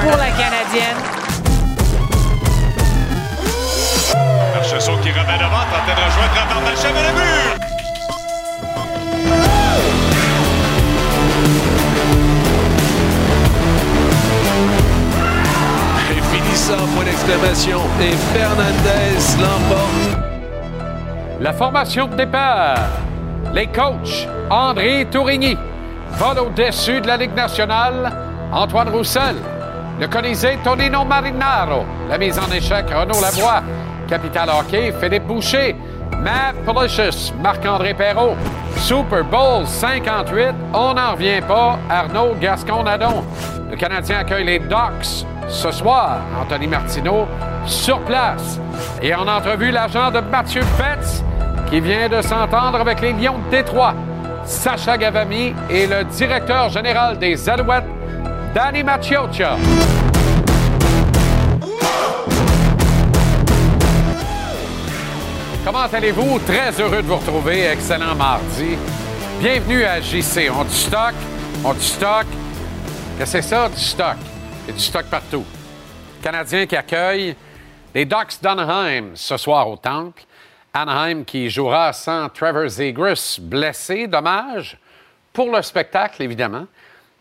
pour la Canadienne. Marchessault qui remet devant, tentait de rejoindre Raphaël Malchem et le mur! Et finissant, point d'exclamation. Et Fernandez l'emporte. La formation de départ. Les coachs, André Tourigny. Vol au-dessus de la Ligue nationale, Antoine Roussel. Le Colisée, Tonino Marinaro. La mise en échec, Renaud Lavoie. Capital Hockey, Philippe Boucher. Matt Policious, Marc-André Perrault. Super Bowl 58, on n'en revient pas, Arnaud Gascon-Nadon. Le Canadien accueille les Ducks ce soir. Anthony Martineau sur place. Et en entrevue, l'agent de Mathieu Betts qui vient de s'entendre avec les Lions de Détroit. Sacha Gavami et le directeur général des Alouettes, Danny Machiocha. Comment allez-vous? Très heureux de vous retrouver. Excellent mardi. Bienvenue à JC. On du stock? On du stock? C'est ça, du stock? Il y a du stock partout. Canadien qui accueille les Ducks d'Anaheim ce soir au Temple. Anaheim qui jouera sans Trevor Zegras, blessé, dommage, pour le spectacle, évidemment,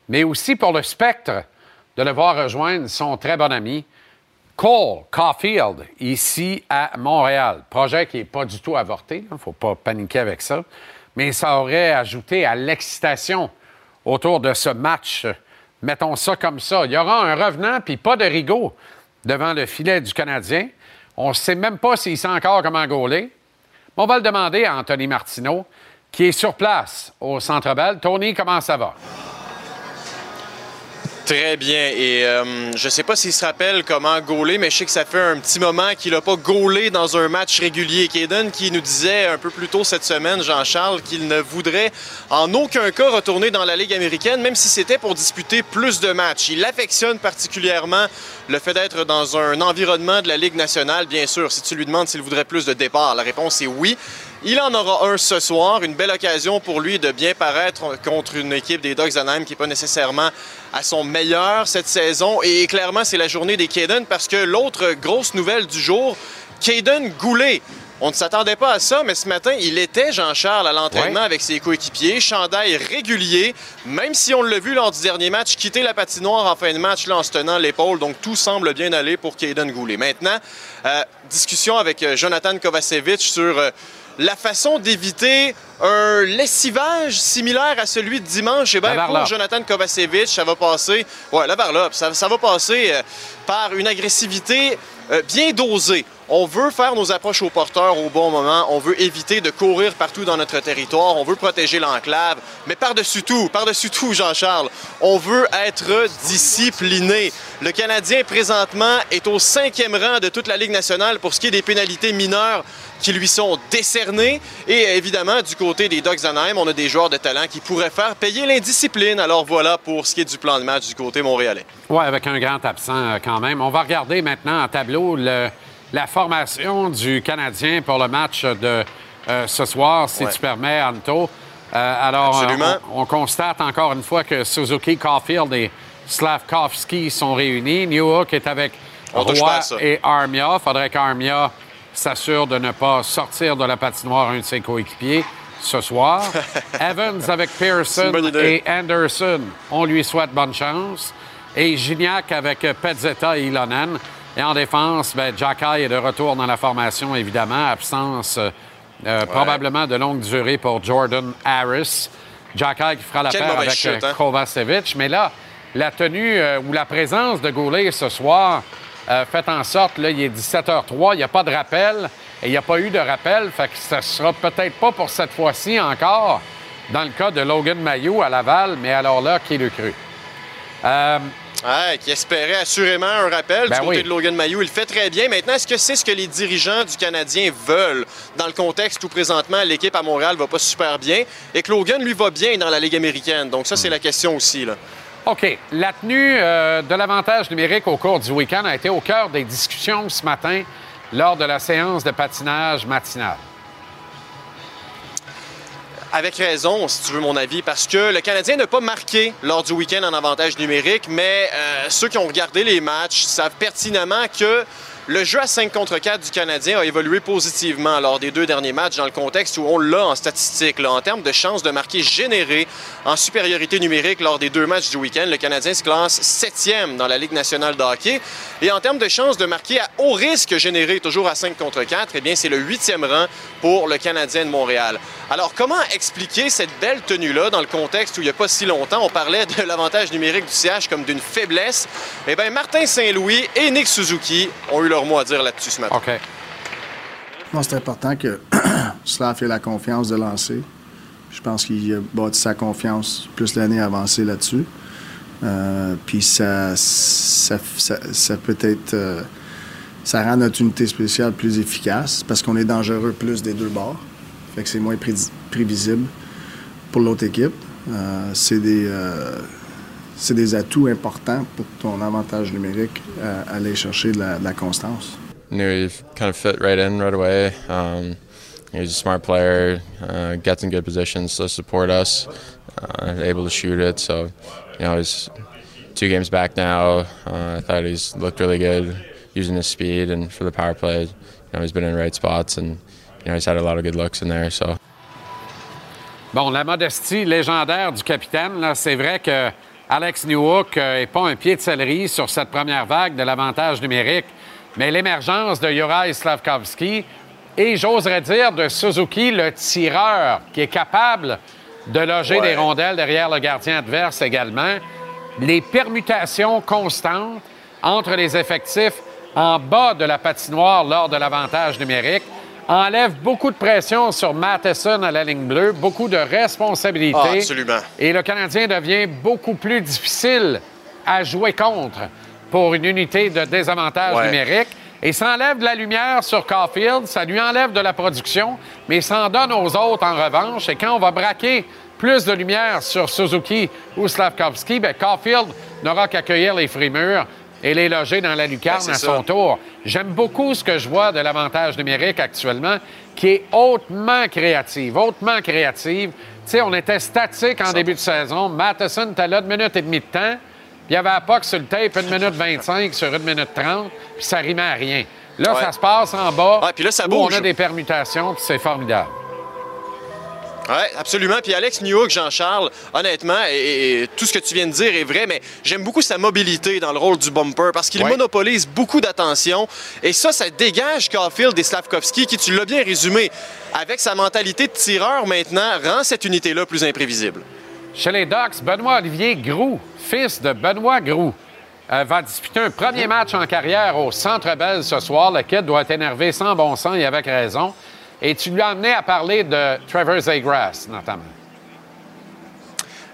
mais aussi pour le spectre de le voir rejoindre son très bon ami, Cole Caulfield, ici à Montréal. Projet qui n'est pas du tout avorté, il ne faut pas paniquer avec ça, mais ça aurait ajouté à l'excitation autour de ce match. Mettons ça comme ça. Il y aura un revenant, puis pas de rigot devant le filet du Canadien. On ne sait même pas s'il sait encore comment gauler. On va le demander à Anthony Martineau, qui est sur place au Centre Bell. Tony, comment ça va? Très bien. Et euh, je ne sais pas s'il se rappelle comment gauler, mais je sais que ça fait un petit moment qu'il n'a pas gaulé dans un match régulier. Kaden qui nous disait un peu plus tôt cette semaine, Jean-Charles, qu'il ne voudrait en aucun cas retourner dans la Ligue américaine, même si c'était pour disputer plus de matchs. Il affectionne particulièrement le fait d'être dans un environnement de la Ligue nationale, bien sûr. Si tu lui demandes s'il voudrait plus de départ, la réponse est oui. Il en aura un ce soir, une belle occasion pour lui de bien paraître contre une équipe des Dogs Anaheim qui n'est pas nécessairement à son meilleur cette saison. Et clairement, c'est la journée des Caden parce que l'autre grosse nouvelle du jour, Caden Goulet. On ne s'attendait pas à ça, mais ce matin, il était Jean-Charles à l'entraînement Ouais. avec ses coéquipiers, chandail régulier, même si on l'a vu lors du dernier match, quitter la patinoire en fin de match là, en se tenant l'épaule. Donc tout semble bien aller pour Caden Goulet. Maintenant, euh, discussion avec euh, Jonathan Kovacevic sur euh, la façon d'éviter un lessivage similaire à celui de dimanche. Eh bien, La pour. Jonathan Kovacevic, ça va passer, ouais, la varlope, ça, ça va passer euh, par une agressivité bien dosée. On veut faire nos approches aux porteurs au bon moment. On veut éviter de courir partout dans notre territoire. On veut protéger l'enclave. Mais par-dessus tout, par-dessus tout, Jean-Charles, on veut être discipliné. Le Canadien, présentement, est au cinquième rang de toute la Ligue nationale pour ce qui est des pénalités mineures qui lui sont décernées. Et évidemment, du côté des Ducks d'Anaheim, on a des joueurs de talent qui pourraient faire payer l'indiscipline. Alors voilà pour ce qui est du plan de match du côté montréalais. Oui, avec un grand absent euh, quand même. On va regarder maintenant en tableau le- la formation du Canadien pour le match de euh, ce soir, si Ouais. tu permets, Anto. Euh, alors, euh, on, on constate encore une fois que Suzuki, Caulfield et Slavkovski sont réunis. Newhook est avec On Roy et Armia. Il faudrait qu'Armia s'assure de ne pas sortir de la patinoire un de ses coéquipiers ce soir. Evans avec Pearson et Anderson, on lui souhaite bonne chance. Et Gignac avec Pezzetta et Ilonen. Et en défense, ben, Jacky est de retour dans la formation, évidemment. Absence euh, euh, probablement de longue durée pour Jordan Harris. Jacky qui fera la paire avec chute, euh, hein? Kovacevic. Mais là, la tenue euh, ou la présence de Goulet ce soir euh, fait en sorte, là, il est 17h03, il n'y a pas de rappel et il n'y a pas eu de rappel. Fait que ça sera peut-être pas pour cette fois-ci encore dans le cas de Logan Mayou à Laval, mais alors là, qui le cru? Euh, qui espérait assurément un rappel Ben du côté oui. de Logan Mayou. Il le fait très bien. Maintenant, est-ce que c'est ce que les dirigeants du Canadien veulent? Dans le contexte où présentement l'équipe à Montréal va pas super bien et que Logan, lui, va bien dans la Ligue américaine? Donc ça, c'est la question aussi. Là. OK. La tenue euh, de l'avantage numérique au cours du week-end a été au cœur des discussions ce matin lors de la séance de patinage matinale. Avec raison, si tu veux mon avis, parce que le Canadien n'a pas marqué lors du week-end en avantage numérique, mais euh, ceux qui ont regardé les matchs savent pertinemment que le jeu à 5 contre 4 du Canadien a évolué positivement lors des deux derniers matchs dans le contexte où on l'a en statistique. En termes de chances de marquer générées en supériorité numérique lors des deux matchs du week-end, le Canadien se classe septième dans la Ligue nationale de hockey. Et en termes de chances de marquer à haut risque généré, toujours à 5 contre 4, eh bien, c'est le huitième rang pour le Canadien de Montréal. Alors, comment expliquer cette belle tenue-là dans le contexte où il n'y a pas si longtemps, on parlait de l'avantage numérique du CH comme d'une faiblesse? Eh bien, Martin Saint-Louis et Nick Suzuki ont eu leur mot à dire là-dessus ce matin. OK. Non, c'est important que Slav ait la confiance de lancer. Je pense qu'il a bâti sa confiance plus l'année avancée là-dessus. Euh, puis ça, ça, ça, ça peut être. euh, ça rend notre unité spéciale plus efficace parce qu'on est dangereux plus des deux bords. Fait que c'est moins pré- prévisible pour l'autre équipe. Euh, c'est des. Euh, c'est des atouts importants pour ton avantage numérique à aller chercher de la, de la constance. knew he kind of fit right in right away. Um, he was a smart player, uh, gets in good positions to support us, uh, able to shoot it. So, you know, he's two games back now. Uh, I thought he's looked really good using his speed and for the power play. You know, he's been in the right spots and you know he's had a lot of good looks in there. So. Bon, la modestie légendaire du capitaine, là, c'est vrai que Alex Newhook n'est pas un pied de céleri sur cette première vague de l'avantage numérique, mais l'émergence de Juraj Slavkovski et, j'oserais dire, de Suzuki, le tireur, qui est capable de loger Ouais. des rondelles derrière le gardien adverse également, les permutations constantes entre les effectifs en bas de la patinoire lors de l'avantage numérique enlève beaucoup de pression sur Matheson à la ligne bleue, beaucoup de responsabilités. Ah, absolument. Et le Canadien devient beaucoup plus difficile à jouer contre pour une unité de désavantage Ouais. numérique. Et ça enlève de la lumière sur Caulfield, ça lui enlève de la production, mais ça en donne aux autres en revanche. Et quand on va braquer plus de lumière sur Suzuki ou Slavkovski, bien, Caulfield n'aura qu'à cueillir les frimures et les loger dans la lucarne Ben, à ça. son tour. J'aime beaucoup ce que je vois de l'avantage numérique actuellement, qui est hautement créative, hautement créative. Tu sais, on était statique en début de saison. Matheson était là de minute et demie de temps. Puis il y avait à POC sur le tape une minute 25 sur une minute 30, puis ça rimait à rien. Là, Ouais. ça se passe en bas. Ouais, puis là, ça où bouge. On a des permutations, puis c'est formidable. Oui, absolument. Puis Alex Newhook, Jean-Charles, honnêtement, et, et tout ce que tu viens de dire est vrai, mais j'aime beaucoup sa mobilité dans le rôle du bumper parce qu'il Ouais. monopolise beaucoup d'attention. Et ça, ça dégage Caulfield et Slavkovski, qui, tu l'as bien résumé, avec sa mentalité de tireur maintenant, rend cette unité-là plus imprévisible. Chez les Ducks, Benoît-Olivier Groux, fils de Benoît Groux, euh, va disputer un premier match en carrière au Centre Bell ce soir. Le kid doit être énervé sans bon sens et avec raison. Et tu lui as amené à parler de Trevor Zegras, notamment.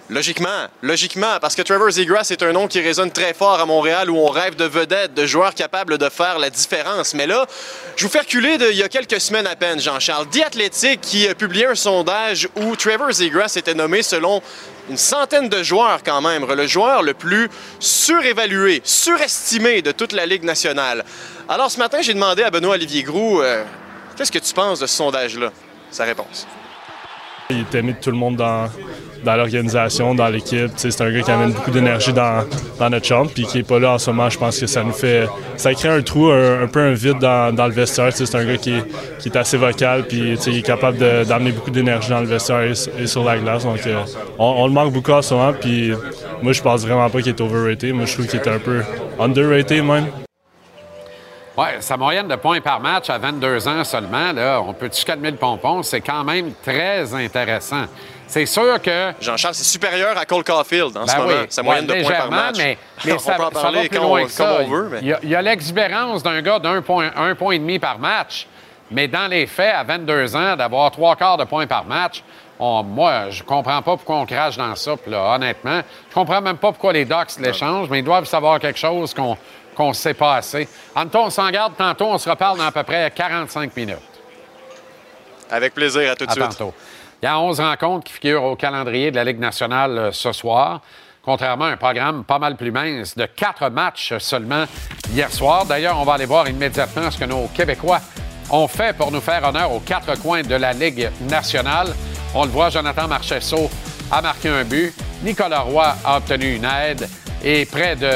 Logiquement, logiquement, parce que Trevor Zegras est un nom qui résonne très fort à Montréal où on rêve de vedettes, de joueurs capables de faire la différence. Mais là, je vous fais reculer de, il y a quelques semaines à peine, Jean-Charles. The Athletic qui a publié un sondage où Trevor Zegras était nommé selon une centaine de joueurs quand même, le joueur le plus surévalué, surestimé de toute la Ligue nationale. Alors ce matin, j'ai demandé à Benoît Olivier Groux, euh, qu'est-ce que tu penses de ce sondage-là? Sa réponse. Il est aimé de tout le monde dans, dans l'organisation, dans l'équipe. C'est un gars qui amène beaucoup d'énergie dans, notre chambre, puis qui n'est pas là en ce moment. Je pense que ça nous fait. Ça crée un trou, un, peu un vide dans, le vestiaire. C'est un gars qui est, assez vocal, puis il est capable d'amener beaucoup d'énergie dans le vestiaire et, et sur la glace. Donc, euh, on, on le manque beaucoup en ce moment, puis moi, je pense vraiment pas qu'il est overrated. Moi, je trouve qu'il est un peu underrated même. Oui, sa moyenne de points par match à 22 ans seulement, là, on peut-tu calmer le pompon? C'est quand même très intéressant. C'est sûr que Jean-Charles, c'est supérieur à Cole Caulfield en ce Ben moment, oui, sa moyenne ouais, de points par match. Mais, mais on ça, peut en parler va plus quand loin on- que ça. comme on veut. mais- Il y a- l'exubérance d'un gars d'un point, un point et demi par match, mais dans les faits, à 22 ans, d'avoir trois quarts de points par match, on- moi, je comprends pas pourquoi on crache dans ça. Là, honnêtement, je comprends même pas pourquoi les Ducks l'échangent, mais ils doivent savoir quelque chose qu'on qu'on sait pas assez. Anton, on s'en garde tantôt, on se reparle dans à peu près 45 minutes. Avec plaisir, à tout de suite. tantôt. Il y a 11 rencontres qui figurent au calendrier de la Ligue nationale euh, ce soir, contrairement à un programme pas mal plus mince de quatre matchs seulement hier soir. D'ailleurs, on va aller voir immédiatement ce que nos Québécois ont fait pour nous faire honneur aux quatre coins de la Ligue nationale. On le voit, Jonathan Marchesso a marqué un but. Nicolas Roy a obtenu une aide et près de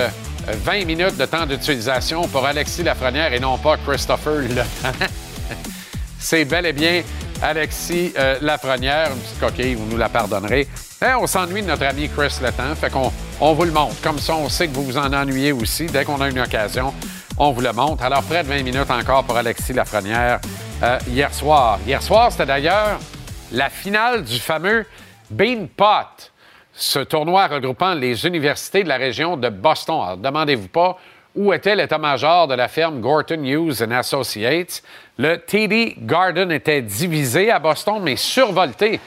20 minutes de temps d'utilisation pour Alexis Lafrenière et non pas Christopher Le C'est bel et bien Alexis euh, Lafrenière, une petite coquille, vous nous la pardonnerez. Hein, on s'ennuie de notre ami Chris Letang, fait qu'on on vous le montre. Comme ça, on sait que vous vous en ennuyez aussi. Dès qu'on a une occasion, on vous le montre. Alors, près de 20 minutes encore pour Alexis Lafrenière euh, hier soir. Hier soir, c'était d'ailleurs la finale du fameux Bean Pot, ce tournoi regroupant les universités de la région de Boston. Alors, demandez-vous pas où était l'état-major de la firme Gorton Hughes Associates. Le TD Garden était divisé à Boston, mais survolté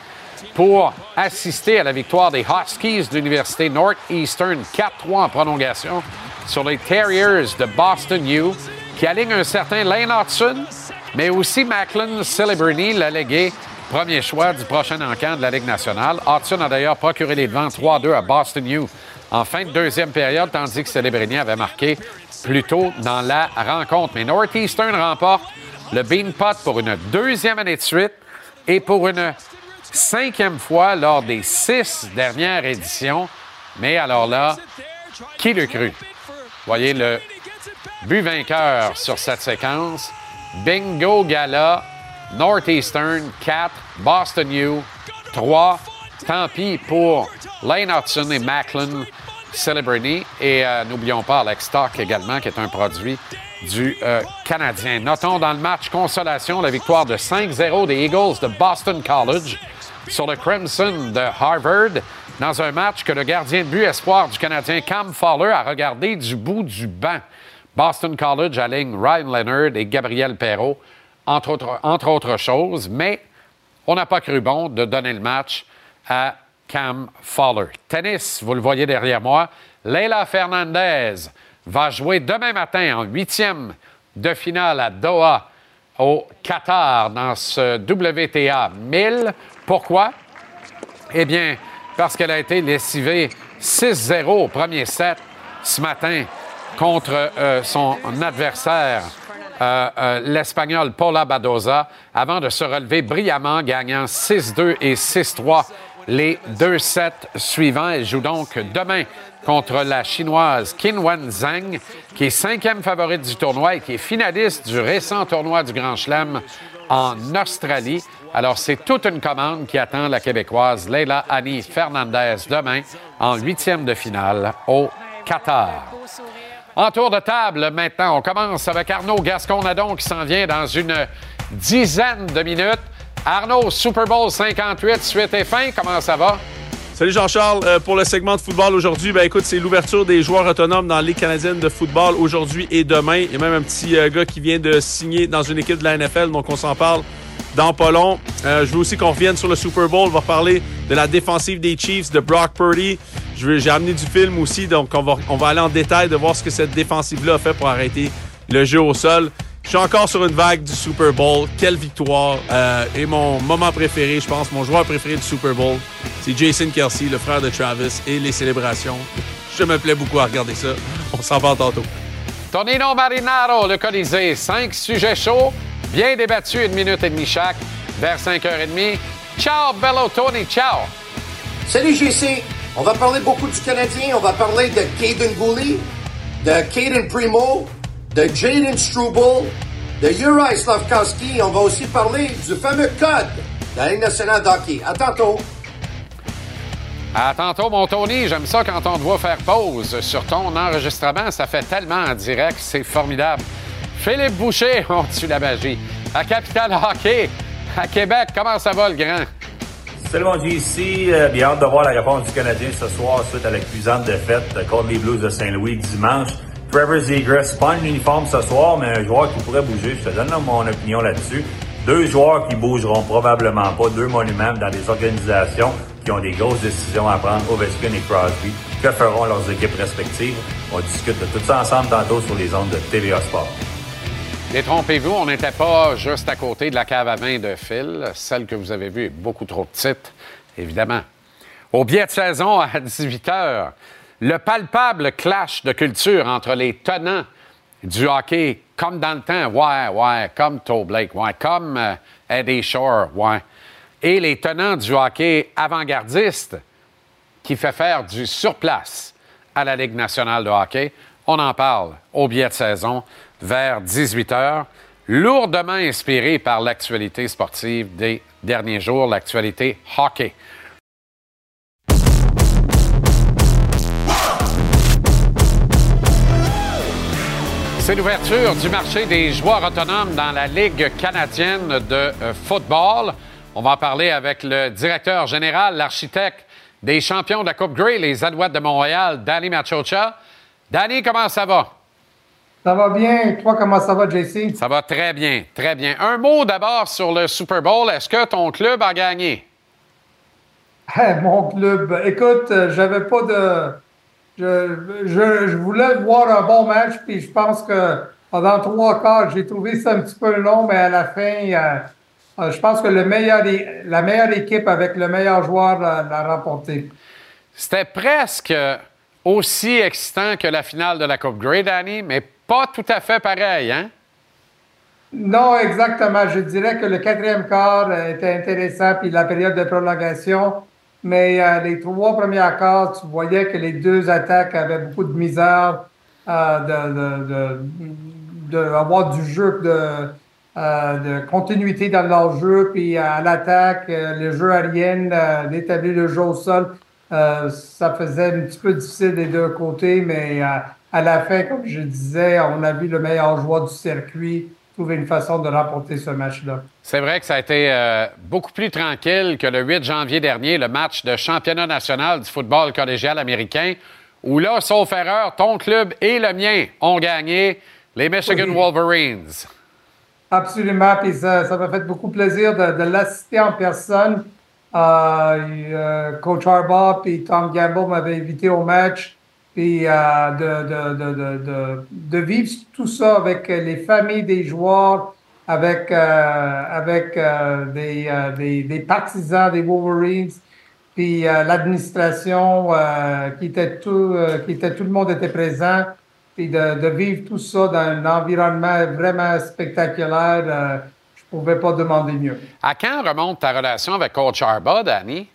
pour assister à la victoire des Huskies de l'Université Northeastern 4-3 en prolongation sur les Terriers de Boston U, qui alignent un certain Lane Hudson, mais aussi Macklin Celebrini, l'allégué premier choix du prochain encamp de la Ligue nationale. Hudson a d'ailleurs procuré les devants 3-2 à Boston U en fin de deuxième période, tandis que Celebrini avait marqué plus tôt dans la rencontre. Mais Northeastern remporte le Bean Pot pour une deuxième année de suite et pour une cinquième fois lors des six dernières éditions. Mais alors là, qui le crut? Voyez le but vainqueur sur cette séquence. Bingo Gala, Northeastern 4, Boston U 3. Tant pis pour Lane Hudson et Macklin Celebrity. Et euh, n'oublions pas Alex Stock également, qui est un produit du euh, Canadien. Notons dans le match consolation la victoire de 5-0 des Eagles de Boston College sur le Crimson de Harvard dans un match que le gardien de but espoir du Canadien Cam Fowler a regardé du bout du banc. Boston College aligne Ryan Leonard et Gabriel Perrault, entre autres, choses, mais on n'a pas cru bon de donner le match à Cam Fowler. Tennis, vous le voyez derrière moi, Leila Fernandez va jouer demain matin en huitième de finale à Doha, au Qatar, dans ce WTA 1000. Pourquoi? Eh bien, parce qu'elle a été lessivée 6-0 au premier set ce matin contre euh, son adversaire, l'Espagnol Paula Badoza, avant de se relever brillamment, gagnant 6-2 et 6-3 les deux sets suivants. Elle joue donc demain contre la Chinoise Qinwen Zhang, qui est cinquième favorite du tournoi et qui est finaliste du récent tournoi du Grand Chelem en Australie. Alors, c'est toute une commande qui attend la Québécoise Leila Annie Fernandez demain en huitième de finale au Qatar. En tour de table, maintenant, on commence avec Arnaud Gascon-Nadon qui s'en vient dans une dizaine de minutes. Arnaud, Super Bowl 58, suite et fin, comment ça va? Salut Jean-Charles. Euh, pour le segment de football aujourd'hui, ben écoute, c'est l'ouverture des joueurs autonomes dans Ligue canadienne de football aujourd'hui et demain. Il y a même un petit euh, gars qui vient de signer dans une équipe de la NFL, donc on s'en parle dans pas long. Euh, je veux aussi qu'on revienne sur le Super Bowl. On va parler de la défensive des Chiefs, de Brock Purdy. J'ai amené du film aussi, donc on va, on va aller en détail de voir ce que cette défensive-là a fait pour arrêter le jeu au sol. Je suis encore sur une vague du Super Bowl. Quelle victoire! Euh, et mon moment préféré, je pense, mon joueur préféré du Super Bowl, c'est Jason Kelsey, le frère de Travis, et les célébrations. Je me plais beaucoup à regarder ça. On s'en va tantôt. Tonino Marinaro, le Colisée. Cinq sujets chauds, bien débattus, une minute et demie chaque, vers 5h30. Ciao, bello Tony, ciao! Salut, JC! On va parler beaucoup du Canadien. On va parler de Caden Gooley, de Caden Primo, de Jaden Struble, de Uri Slavkowski. On va aussi parler du fameux code de la Ligue nationale d'hockey. À tantôt. À tantôt, mon Tony. J'aime ça quand on te voit faire pause sur ton enregistrement. Ça fait tellement en direct, c'est formidable. Philippe Boucher, on tue la magie. À Capital Hockey, à Québec, comment ça va, le grand? Salut mon ici. Euh, bien hâte de voir la réponse du Canadien ce soir suite à la cuisante défaite contre les Blues de Saint-Louis dimanche. Trevor Zegras, pas un uniforme ce soir, mais un joueur qui pourrait bouger. Je te donne mon opinion là-dessus. Deux joueurs qui bougeront probablement pas, deux monuments dans des organisations qui ont des grosses décisions à prendre, Ovechkin et Crosby. Que feront leurs équipes respectives? On discute de tout ça ensemble tantôt sur les ondes de TVA Sport. Détrompez-vous, on n'était pas juste à côté de la cave à vin de Phil. Celle que vous avez vue est beaucoup trop petite, évidemment. Au biais de saison à 18 h, le palpable clash de culture entre les tenants du hockey, comme dans le temps, ouais, ouais, comme Toe Blake, ouais, comme euh, Eddie Shore, ouais, et les tenants du hockey avant-gardiste qui fait faire du surplace à la Ligue nationale de hockey. On en parle au biais de saison vers 18 heures, lourdement inspiré par l'actualité sportive des derniers jours, l'actualité hockey. C'est l'ouverture du marché des joueurs autonomes dans la Ligue canadienne de euh, football. On va en parler avec le directeur général, l'architecte des champions de la Coupe Grey, les Alouettes de Montréal, Danny Machocha. Danny, comment ça va? Ça va bien? Toi, comment ça va, JC? Ça va très bien, très bien. Un mot d'abord sur le Super Bowl. Est-ce que ton club a gagné? mon club, écoute, euh, j'avais pas de je, voulais voir un bon match, puis je pense que pendant trois quarts, j'ai trouvé ça un petit peu long, mais à la fin, euh, euh, je pense que le meilleur, la meilleure équipe avec le meilleur joueur l'a remporté. C'était presque aussi excitant que la finale de la Coupe Grey, Danny, mais pas tout à fait pareil, hein? Non, exactement. Je dirais que le quatrième quart était intéressant, puis la période de prolongation. Mais euh, les trois premiers quarts, tu voyais que les deux attaques avaient beaucoup de misère euh, d'avoir du jeu, de, euh, de continuité dans leur jeu. Puis à l'attaque, le jeu aérien, d'établir le jeu au sol, ça faisait un petit peu difficile des deux côtés. Mais à la fin, comme je disais, on a vu le meilleur joueur du circuit trouver une façon de remporter ce match-là. C'est vrai que ça a été euh, beaucoup plus tranquille que le 8 janvier dernier, le match de championnat national du football collégial américain, où là, sauf erreur, ton club et le mien ont gagné, les Michigan Wolverines. Absolument, puis ça, m'a fait beaucoup plaisir de, l'assister en personne. Euh, euh, Coach Harbaugh et Tom Gamble m'avaient invité au match puis euh, de, de, de, de, vivre tout ça avec les familles des joueurs, avec, euh, avec euh, des, des, des, partisans des Wolverines, puis l'administration qui était tout, qui était tout le monde était présent, puis de, vivre tout ça dans un environnement vraiment spectaculaire. je pouvais pas demander mieux. À quand remonte ta relation avec Coach Arba, Danny?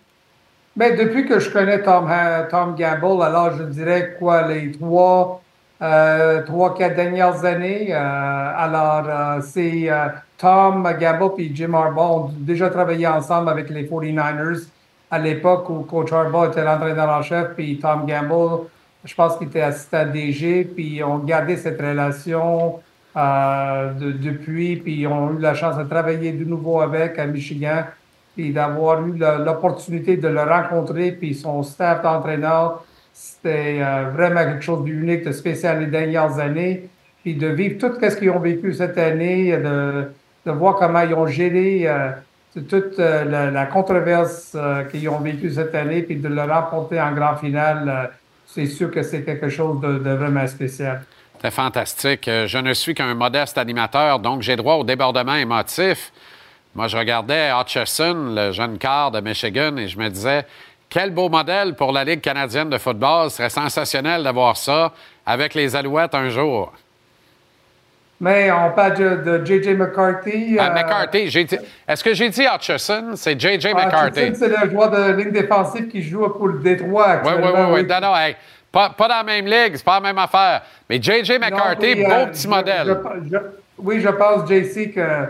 Mais ben, depuis que je connais Tom, Tom Gamble, alors je dirais quoi, les trois, euh, trois, quatre dernières années. Euh, alors, euh, c'est Tom Gamble et Jim Harbaugh ont déjà travaillé ensemble avec les 49ers à l'époque où Coach Harbaugh était l'entraîneur en chef, puis Tom Gamble, je pense qu'il était assistant DG, puis on gardé cette relation de, depuis, puis on a eu la chance de travailler de nouveau avec à Michigan puis d'avoir eu l'opportunité de le rencontrer, puis son staff d'entraîneur, c'était euh, vraiment quelque chose d'unique, de spécial les dernières années. Puis de vivre tout ce qu'ils ont vécu cette année, de, de voir comment ils ont géré euh, toute euh, la, controverse qu'ils ont vécu cette année, puis de le remporter en grand finale, c'est sûr que c'est quelque chose de, de vraiment spécial. C'est fantastique. Je ne suis qu'un modeste animateur, donc j'ai droit au débordement émotif. Moi, je regardais Hutchison, le jeune quart de Michigan, et je me disais, quel beau modèle pour la Ligue canadienne de football. Ce serait sensationnel d'avoir ça avec les Alouettes un jour. Mais on parle de, J.J. McCarthy. Ah, euh, McCarthy. Est-ce que j'ai dit Hutchison? C'est J.J. McCarthy. c'est le joueur de ligne défensive qui joue pour le Détroit actuellement. Oui, oui, oui. Non, non, pas, dans la même ligue, c'est pas la même affaire. Mais J.J. McCarthy, beau euh, petit modèle. oui, je pense, JC, que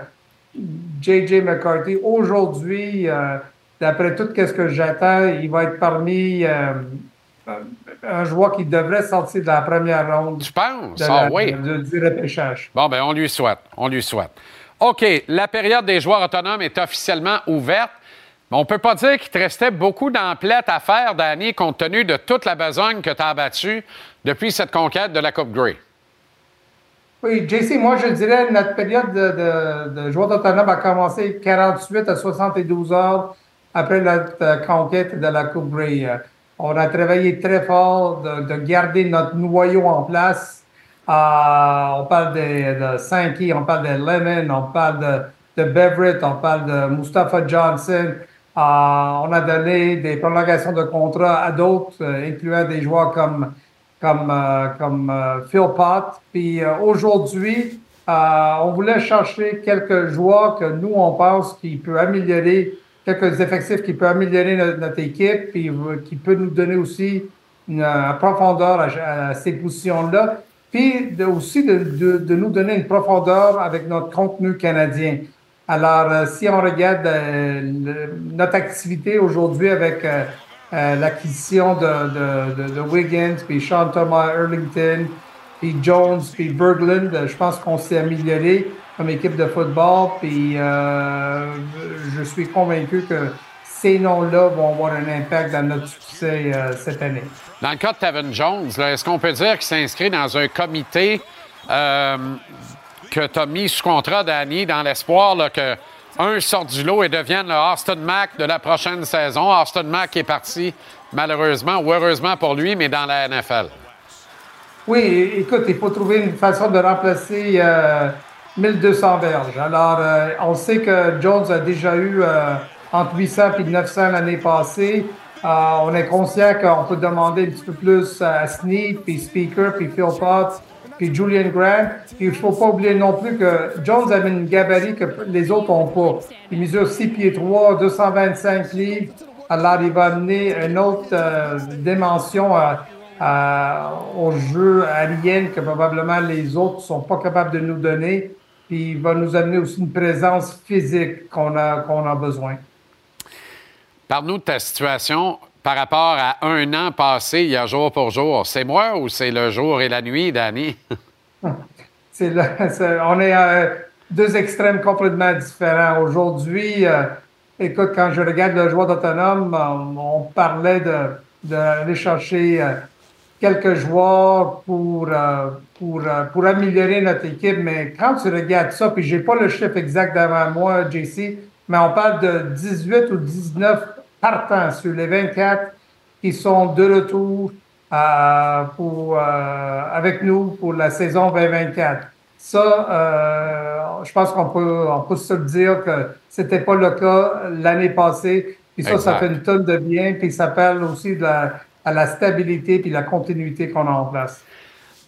J.J. McCarthy, aujourd'hui, euh, d'après tout ce que j'attends, il va être parmi euh, un joueur qui devrait sortir de la première ronde. Tu penses? Ah oui. du repêchage. Bon, ben on lui souhaite. On lui souhaite. OK, la période des joueurs autonomes est officiellement ouverte. Mais on ne peut pas dire qu'il te restait beaucoup d'emplettes à faire, Danny, compte tenu de toute la besogne que tu as abattue depuis cette conquête de la Coupe Grey. Oui, JC, moi je dirais notre période de, de, de joueur d'autonome a commencé 48 à 72 heures après notre euh, conquête de la Coupe Grey. Euh, on a travaillé très fort de, de garder notre noyau en place. Euh, on parle de, de Sankey, on parle de Lemon, on parle de, de Beverett, on parle de Mustafa Johnson. Euh, on a donné des prolongations de contrat à d'autres, euh, incluant des joueurs comme comme, euh, comme euh, Phil Pot. Puis euh, aujourd'hui, on voulait chercher quelques joueurs que nous, on pense qui peut améliorer quelques effectifs qui peuvent améliorer notre, équipe, puis qui peut nous donner aussi une, profondeur à, ces positions-là, puis aussi de, de, nous donner une profondeur avec notre contenu canadien. Alors, si on regarde notre activité aujourd'hui avec euh, l'acquisition de, de, de, Wiggins, puis Sean Thomas Erlington, puis Jones, puis Berglund, je pense qu'on s'est amélioré comme équipe de football, puis je suis convaincu que ces noms-là vont avoir un impact dans notre succès cette année. Dans le cas de Tavon Jones, est-ce qu'on peut dire qu'il s'inscrit dans un comité que tu as mis sous contrat, Danny, dans l'espoir que un sorte du lot et devienne le Austin Mack de la prochaine saison. Austin Mack est parti, malheureusement ou heureusement pour lui, mais dans la NFL. Oui, écoute, il faut trouver une façon de remplacer 1200 euh, verges. Alors, euh, on sait que Jones a déjà eu euh, entre 800 et 900 l'année passée. on est conscient qu'on peut demander un petit peu plus à Snead, puis Speaker, puis Phil Potts puis Julian Grant. il ne faut pas oublier non plus que Jones avait une gabarit que les autres n'ont pas. Il mesure 6 pieds 3, 225 livres. Alors, il va amener une autre euh, dimension au jeu alien que probablement les autres ne sont pas capables de nous donner. Puis il va nous amener aussi une présence physique qu'on a, qu'on a besoin. Parle-nous de ta situation par rapport à un an passé, il y a jour pour jour. C'est moi ou c'est le jour et la nuit, Danny? on est à deux extrêmes complètement différents. Aujourd'hui, euh, écoute, quand je regarde le joueur autonome, on, parlait d'aller de, chercher euh, quelques joueurs pour, euh, pour, pour améliorer notre équipe. Mais quand tu regardes ça, puis j'ai pas le chiffre exact devant moi, JC, mais on parle de 18 ou 19 partant sur les 24 qui sont de retour euh, pour, euh, avec nous pour la saison 2024. Ça, euh, je pense qu'on peut, on peut se dire que c'était pas le cas l'année passée. Puis ça, ça fait une tonne de bien. Puis ça parle aussi de la, à la stabilité puis la continuité qu'on a en place.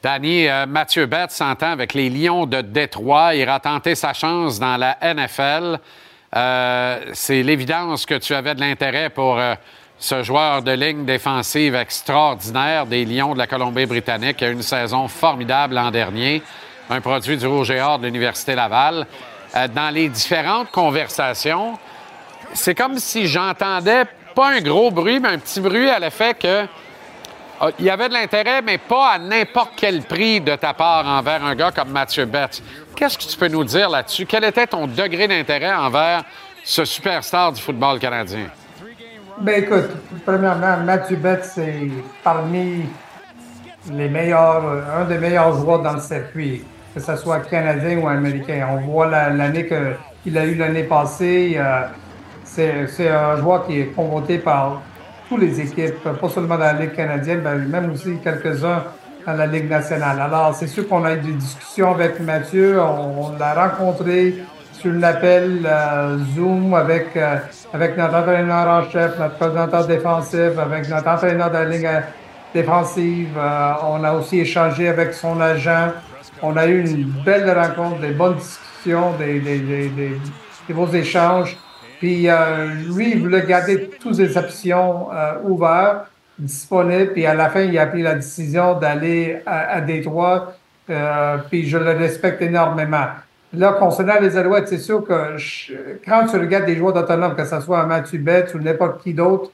Danny, Mathieu Bett s'entend avec les Lions de Détroit. Il ira tenter sa chance dans la NFL. Euh, c'est l'évidence que tu avais de l'intérêt pour euh, ce joueur de ligne défensive extraordinaire des Lions de la Colombie-Britannique qui a une saison formidable l'an dernier, un produit du Rouge et de l'Université Laval. Euh, dans les différentes conversations, c'est comme si j'entendais pas un gros bruit, mais un petit bruit à l'effet que il y avait de l'intérêt, mais pas à n'importe quel prix de ta part envers un gars comme Mathieu Betts. Qu'est-ce que tu peux nous dire là-dessus? Quel était ton degré d'intérêt envers ce superstar du football canadien? Bien, écoute, premièrement, Mathieu Betts, c'est parmi les meilleurs, un des meilleurs joueurs dans le circuit, que ce soit canadien ou américain. On voit l'année qu'il a eu l'année passée. Euh, c'est un joueur qui est convoité par toutes les équipes, pas seulement dans la Ligue canadienne, mais même aussi quelques-uns dans la Ligue nationale. Alors, c'est sûr qu'on a eu des discussions avec Mathieu. On, l'a rencontré sur l'appel euh, Zoom avec, euh, avec notre entraîneur en chef, notre coordinateur défensif, avec notre entraîneur de la Ligue défensive. Euh, on a aussi échangé avec son agent. On a eu une belle rencontre, des bonnes discussions, des, des, des, des beaux échanges. Puis euh, lui, il voulait garder toutes les options euh, ouvertes, disponibles. Puis à la fin, il a pris la décision d'aller à, à, Détroit. Euh, puis je le respecte énormément. Là, concernant les Alouettes, c'est sûr que quand tu regardes des joueurs autonomes, que ce soit Mathieu Betts ou n'importe qui d'autre,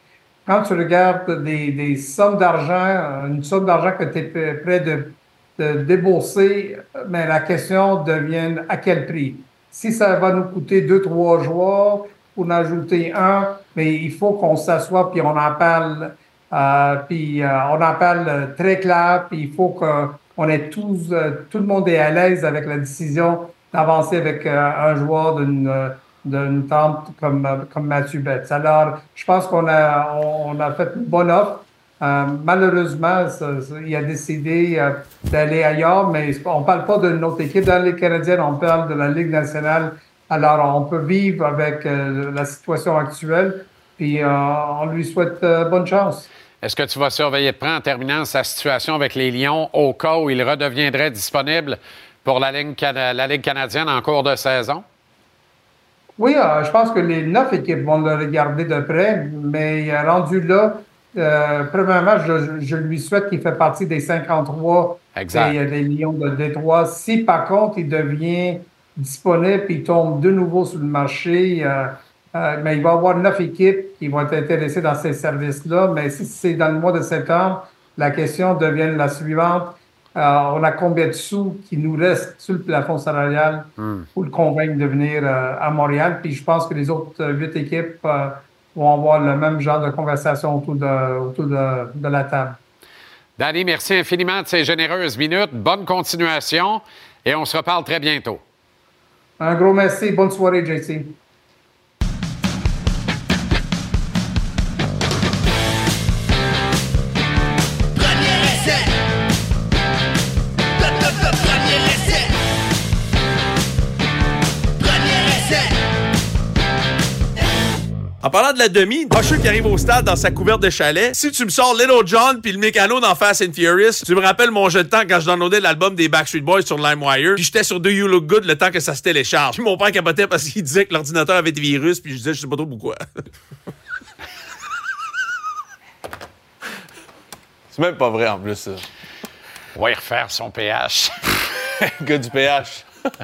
quand tu regardes des, des sommes d'argent, une somme d'argent que tu es prêt de, de débourser, mais la question devient à quel prix? Si ça va nous coûter deux, trois joueurs, pour en ajouter un, mais il faut qu'on s'assoie puis on en parle, euh, puis euh, on parle très clair, puis il faut qu'on ait tous, euh, tout le monde est à l'aise avec la décision d'avancer avec un joueur d'une d'une tente comme, comme Mathieu Betts. Alors, je pense qu'on a, on a fait une bonne offre. malheureusement, il a décidé d'aller ailleurs, mais on ne parle pas de notre équipe dans la Ligue canadienne, on parle de la Ligue nationale alors, on peut vivre avec euh, la situation actuelle, puis euh, on lui souhaite euh, bonne chance. Est-ce que tu vas surveiller de près en terminant sa situation avec les Lions au cas où il redeviendrait disponible pour la Ligue, la Ligue canadienne en cours de saison? Oui, euh, je pense que les neuf équipes vont le regarder de près, mais euh, rendu là, euh, premièrement, je, je lui souhaite qu'il fait partie des 53 Exact. des, des Lions de Détroit. Si par contre il devient disponible et il tombe de nouveau sur le marché, euh, euh, mais il va y avoir neuf équipes qui vont être intéressées dans ces services-là. Mais si c'est dans le mois de septembre, la question devient la suivante. Euh, on a combien de sous qui nous restent sur le plafond salarial Hmm. pour le convaincre de venir euh, à Montréal? Puis je pense que les autres euh, huit équipes vont avoir le même genre de conversation autour de, autour de, de la table. Danny, merci infiniment de ces généreuses minutes. Bonne continuation et on se reparle très bientôt. Un gros merci. Bonne soirée, JC. En parlant de la demi, Usher qui arrive au stade dans sa couverte de chalet, si tu me sors Little John puis le mécano dans Fast and Furious, tu me rappelles mon jeu de temps quand je downloadais l'album des Backstreet Boys sur LimeWire, puis j'étais sur Do You Look Good le temps que ça se télécharge. Puis mon père capotait parce qu'il disait que l'ordinateur avait des virus, puis je disais je sais pas trop pourquoi. C'est même pas vrai en plus ça. On va y refaire son pH. Gars du pH.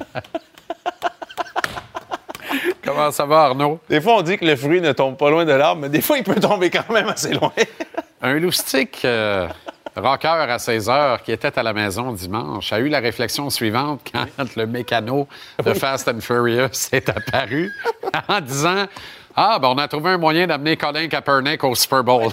Comment ça va, Arnaud? Des fois, on dit que le fruit ne tombe pas loin de l'arbre, mais des fois, il peut tomber quand même assez loin. Un loustique euh, rocker à 16 heures qui était à la maison dimanche a eu la réflexion suivante quand le mécano de Fast and Furious est apparu en disant Ah, ben on a trouvé un moyen d'amener Colin Kaepernick au Super Bowl.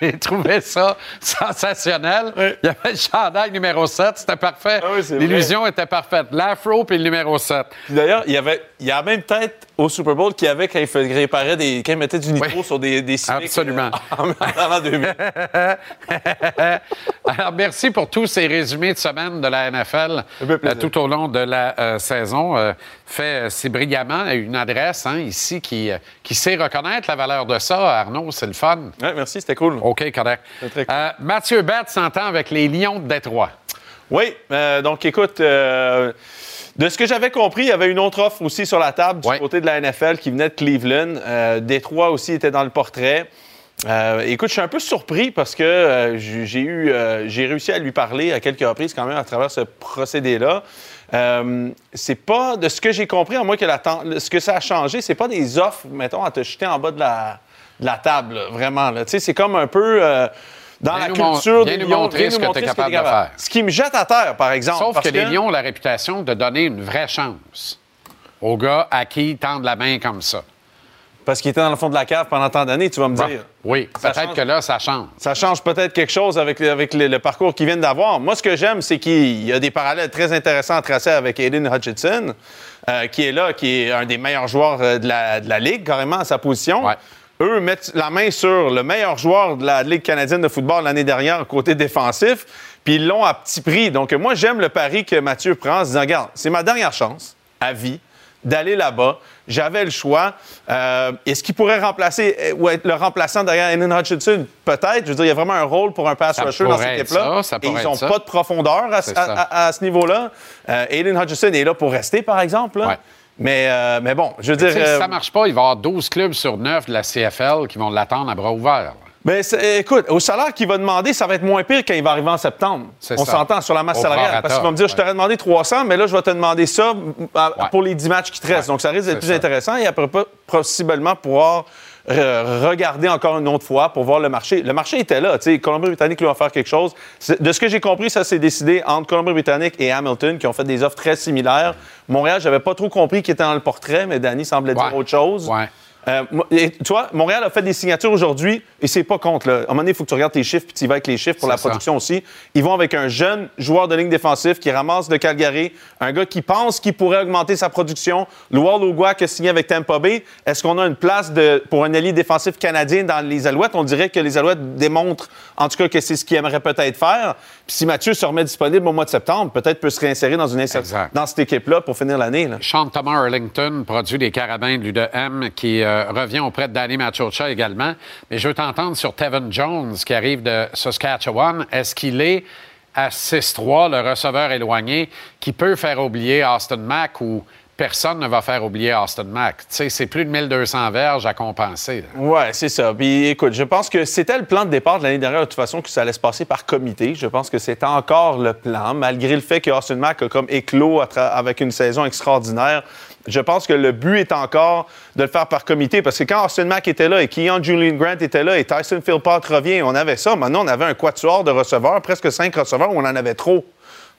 J'ai trouvé ça sensationnel. Il y avait le chandail numéro 7, c'était parfait. Ah oui, L'illusion était parfaite. L'afro puis le numéro 7. Puis D'ailleurs, il y avait, il y a même tête au Super Bowl qu'il y avait quand il réparait des, quand il mettait du nitro sur des, des Absolument. euh, en, en l'an 2000. Alors, merci pour tous ces résumés de semaine de la NFL euh, tout au long de la euh, saison. Euh, fait si brillamment une adresse hein, ici qui, qui sait reconnaître la valeur de ça. Arnaud, c'est le fun. Oui, merci, c'était cool. OK, correct. Mathieu Bett s'entend avec les Lions de Détroit. Oui, donc écoute, de ce que j'avais compris, il y avait une autre offre aussi sur la table du côté de la NFL qui venait de Cleveland. Euh, Détroit aussi était dans le portrait. Euh, écoute, je suis un peu surpris parce que euh, j'ai eu, euh, j'ai réussi à lui parler à quelques reprises quand même à travers ce procédé-là. C'est pas de ce que j'ai compris, à moins que la ce que ça a changé, c'est pas des offres, mettons, à te jeter en bas de la, de la table, là, vraiment. là. Tu sais, c'est comme un peu dans la culture des Lions, montrer ce que t'es ce capable de faire. Ce qui me jette à terre, par exemple. Sauf parce que les Lions ont la réputation de donner une vraie chance aux gars à qui ils tendent la main comme ça. Parce qu'il était dans le fond de la cave pendant tant d'années, tu vas me dire. Oui, peut-être que là, ça change. Ça change peut-être quelque chose avec, avec le, le parcours qu'ils viennent d'avoir. Moi, ce que j'aime, c'est qu'il y a des parallèles très intéressants à tracer avec Aiden Hutchinson, euh, qui est là, qui est un des meilleurs joueurs euh, de la, de la Ligue, carrément, à sa position. Eux mettent la main sur le meilleur joueur de la Ligue canadienne de football l'année dernière, côté défensif, puis ils l'ont à petit prix. Donc, moi, j'aime le pari que Mathieu prend en se disant, regarde, c'est ma dernière chance à vie d'aller là-bas. J'avais le choix. Euh, Est-ce qu'il pourrait remplacer euh, ou être le remplaçant derrière Aiden Hutchinson? Peut-être. Je veux dire, il y a vraiment un rôle pour un pass Ça rusher dans cette équipe-là. Et ils n'ont pas de profondeur à, C'est à- ça. à- à ce niveau-là. Euh, Aiden Hutchinson est là pour rester, par exemple. là. Mais, euh, mais bon, je veux dire... euh, Si ça marche pas, il va y avoir 12 clubs sur 9 de la CFL qui vont l'attendre à bras ouverts. Mais c'est- écoute, au salaire qu'il va demander, ça va être moins pire quand il va arriver en septembre. On s'entend sur la masse Au salariale. prorata, Parce qu'il va me dire, je t'aurais demandé 300, mais là, je vais te demander ça pour les 10 matchs qui te restent. Donc, ça risque d'être plus ça. intéressant et après, possiblement pouvoir regarder encore une autre fois pour voir le marché. Le marché était là. tu sais, Colombie-Britannique lui va faire quelque chose. De ce que j'ai compris, ça s'est décidé entre Colombie-Britannique et Hamilton qui ont fait des offres très similaires. Montréal, j'avais pas trop compris qui était dans le portrait, mais Danny semblait dire autre chose. Euh, moi- et tu vois, Montréal a fait des signatures aujourd'hui et c'est pas contre. Là. À un moment donné, il faut que tu regardes tes chiffres puis tu y vas avec les chiffres pour la ça. production aussi. Ils vont avec un jeune joueur de ligne défensif qui ramasse de Calgary, un gars qui pense qu'il pourrait augmenter sa production. Loire Logua qui a signé avec Tampa Bay. Est-ce qu'on a une place de, pour un allié défensif canadien dans les Alouettes? On dirait que les Alouettes démontrent en tout cas que c'est ce qu'ils aimeraient peut-être faire. Puis si Mathieu se remet disponible au mois de septembre, peut-être peut se réinsérer dans, une dans cette équipe-là pour finir l'année. Sean Thomas Arlington, produit des Carabins de l'UDM, qui euh, revient auprès de Danny Machocha également. Mais je veux t'entendre sur Tevin Jones, qui arrive de Saskatchewan. Est-ce qu'il est à 6-3, le receveur éloigné, qui peut faire oublier Austin Mack ou personne ne va faire oublier Austin Mack. C'est plus de 1200 verges à compenser. Ouais, c'est ça. Puis écoute, je pense que c'était le plan de départ de l'année dernière, de toute façon, que ça allait se passer par comité. Je pense que c'est encore le plan, malgré le fait que Austin Mack a comme éclos avec une saison extraordinaire. Je pense que le but est encore de le faire par comité, parce que quand Austin Mack était là et Keon Julian Grant était là et Tyson Philpott revient, on avait ça. Maintenant, on avait un quatuor de receveurs, presque cinq receveurs, on en avait trop.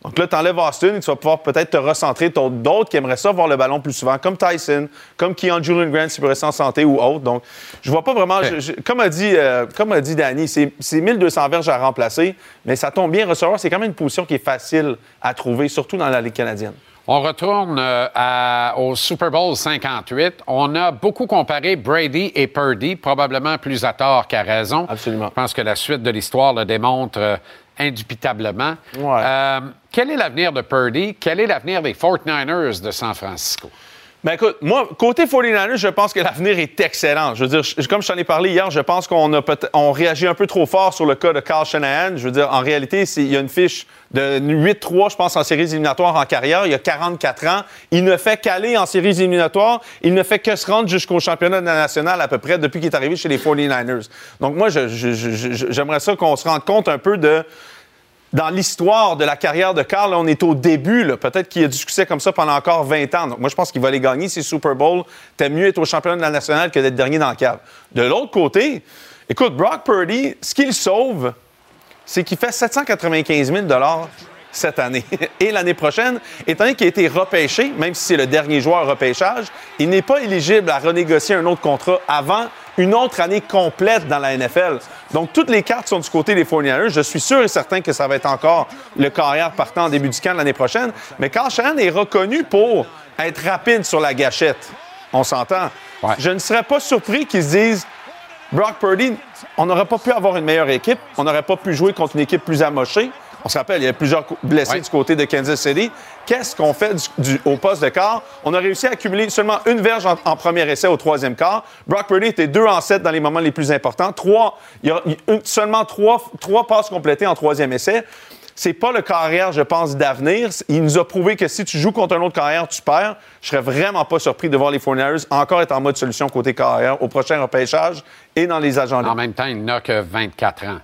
Donc là, tu enlèves Austin et tu vas pouvoir peut-être te recentrer d'autres qui aimeraient ça voir le ballon plus souvent, comme Tyson, comme Keon Julian Grant s'il peut rester en santé ou autre. Donc, je vois pas vraiment. je- je- comme, a dit, euh, comme a dit Danny, c'est c'est 1200 verges à remplacer, mais ça tombe bien. Receveur, c'est quand même une position qui est facile à trouver, surtout dans la Ligue canadienne. On retourne euh, à- au Super Bowl 58. On a beaucoup comparé Brady et Purdy, probablement plus à tort qu'à raison. Absolument. Je pense que la suite de l'histoire le démontre euh, indubitablement. Euh, quel est l'avenir de Purdy? Quel est l'avenir des 49ers de San Francisco? Ben écoute, moi, côté 49ers, je pense que l'avenir est excellent. Je veux dire, je- comme je t'en ai parlé hier, je pense qu'on a peut on réagit un peu trop fort sur le cas de Carl Shanahan. Je veux dire, en réalité, il y a une fiche de 8-3, je pense, en séries éliminatoires en carrière. Il y a 44 ans. Il ne fait qu'aller en séries éliminatoires. Il ne fait que se rendre jusqu'au championnat national à peu près depuis qu'il est arrivé chez les 49ers. Donc moi, j'aimerais ça qu'on se rende compte un peu de dans l'histoire de la carrière de Carl, on est au début. Peut-être qu'il a du succès comme ça pendant encore 20 ans. Donc, moi, je pense qu'il va les gagner, ces Super Bowl. T'aimes mieux être au championnat de la nationale que d'être dernier dans le cave. De l'autre côté, écoute, Brock Purdy, ce qu'il sauve, c'est qu'il fait 795 000 cette année. Et l'année prochaine, étant donné qu'il a été repêché, même si c'est le dernier joueur repêchage, il n'est pas éligible à renégocier un autre contrat avant une autre année complète dans la NFL. Donc, toutes les cartes sont du côté des 49ers. Je suis sûr et certain que ça va être encore le carrière partant en début du camp l'année prochaine. Mais Carl Shanahan est reconnu pour être rapide sur la gâchette. On s'entend. Je ne serais pas surpris qu'ils se disent Brock Purdy, on n'aurait pas pu avoir une meilleure équipe. On n'aurait pas pu jouer contre une équipe plus amochée. On se rappelle, il y a plusieurs blessés du côté de Kansas City. Qu'est-ce qu'on fait du- du- au poste de quart? On a réussi à accumuler seulement une verge en, en premier essai au troisième quart. Brock Purdy était 2 en 7 dans les moments les plus importants. Trois, il y a une- seulement trois, trois passes complétées en troisième essai. C'est pas le carrière, je pense, d'avenir. Il nous a prouvé que si tu joues contre un autre carrière, tu perds. Je serais vraiment pas surpris de voir les 49ers encore être en mode solution côté carrière au prochain repêchage et dans les agents En même temps, il n'a que 24 ans.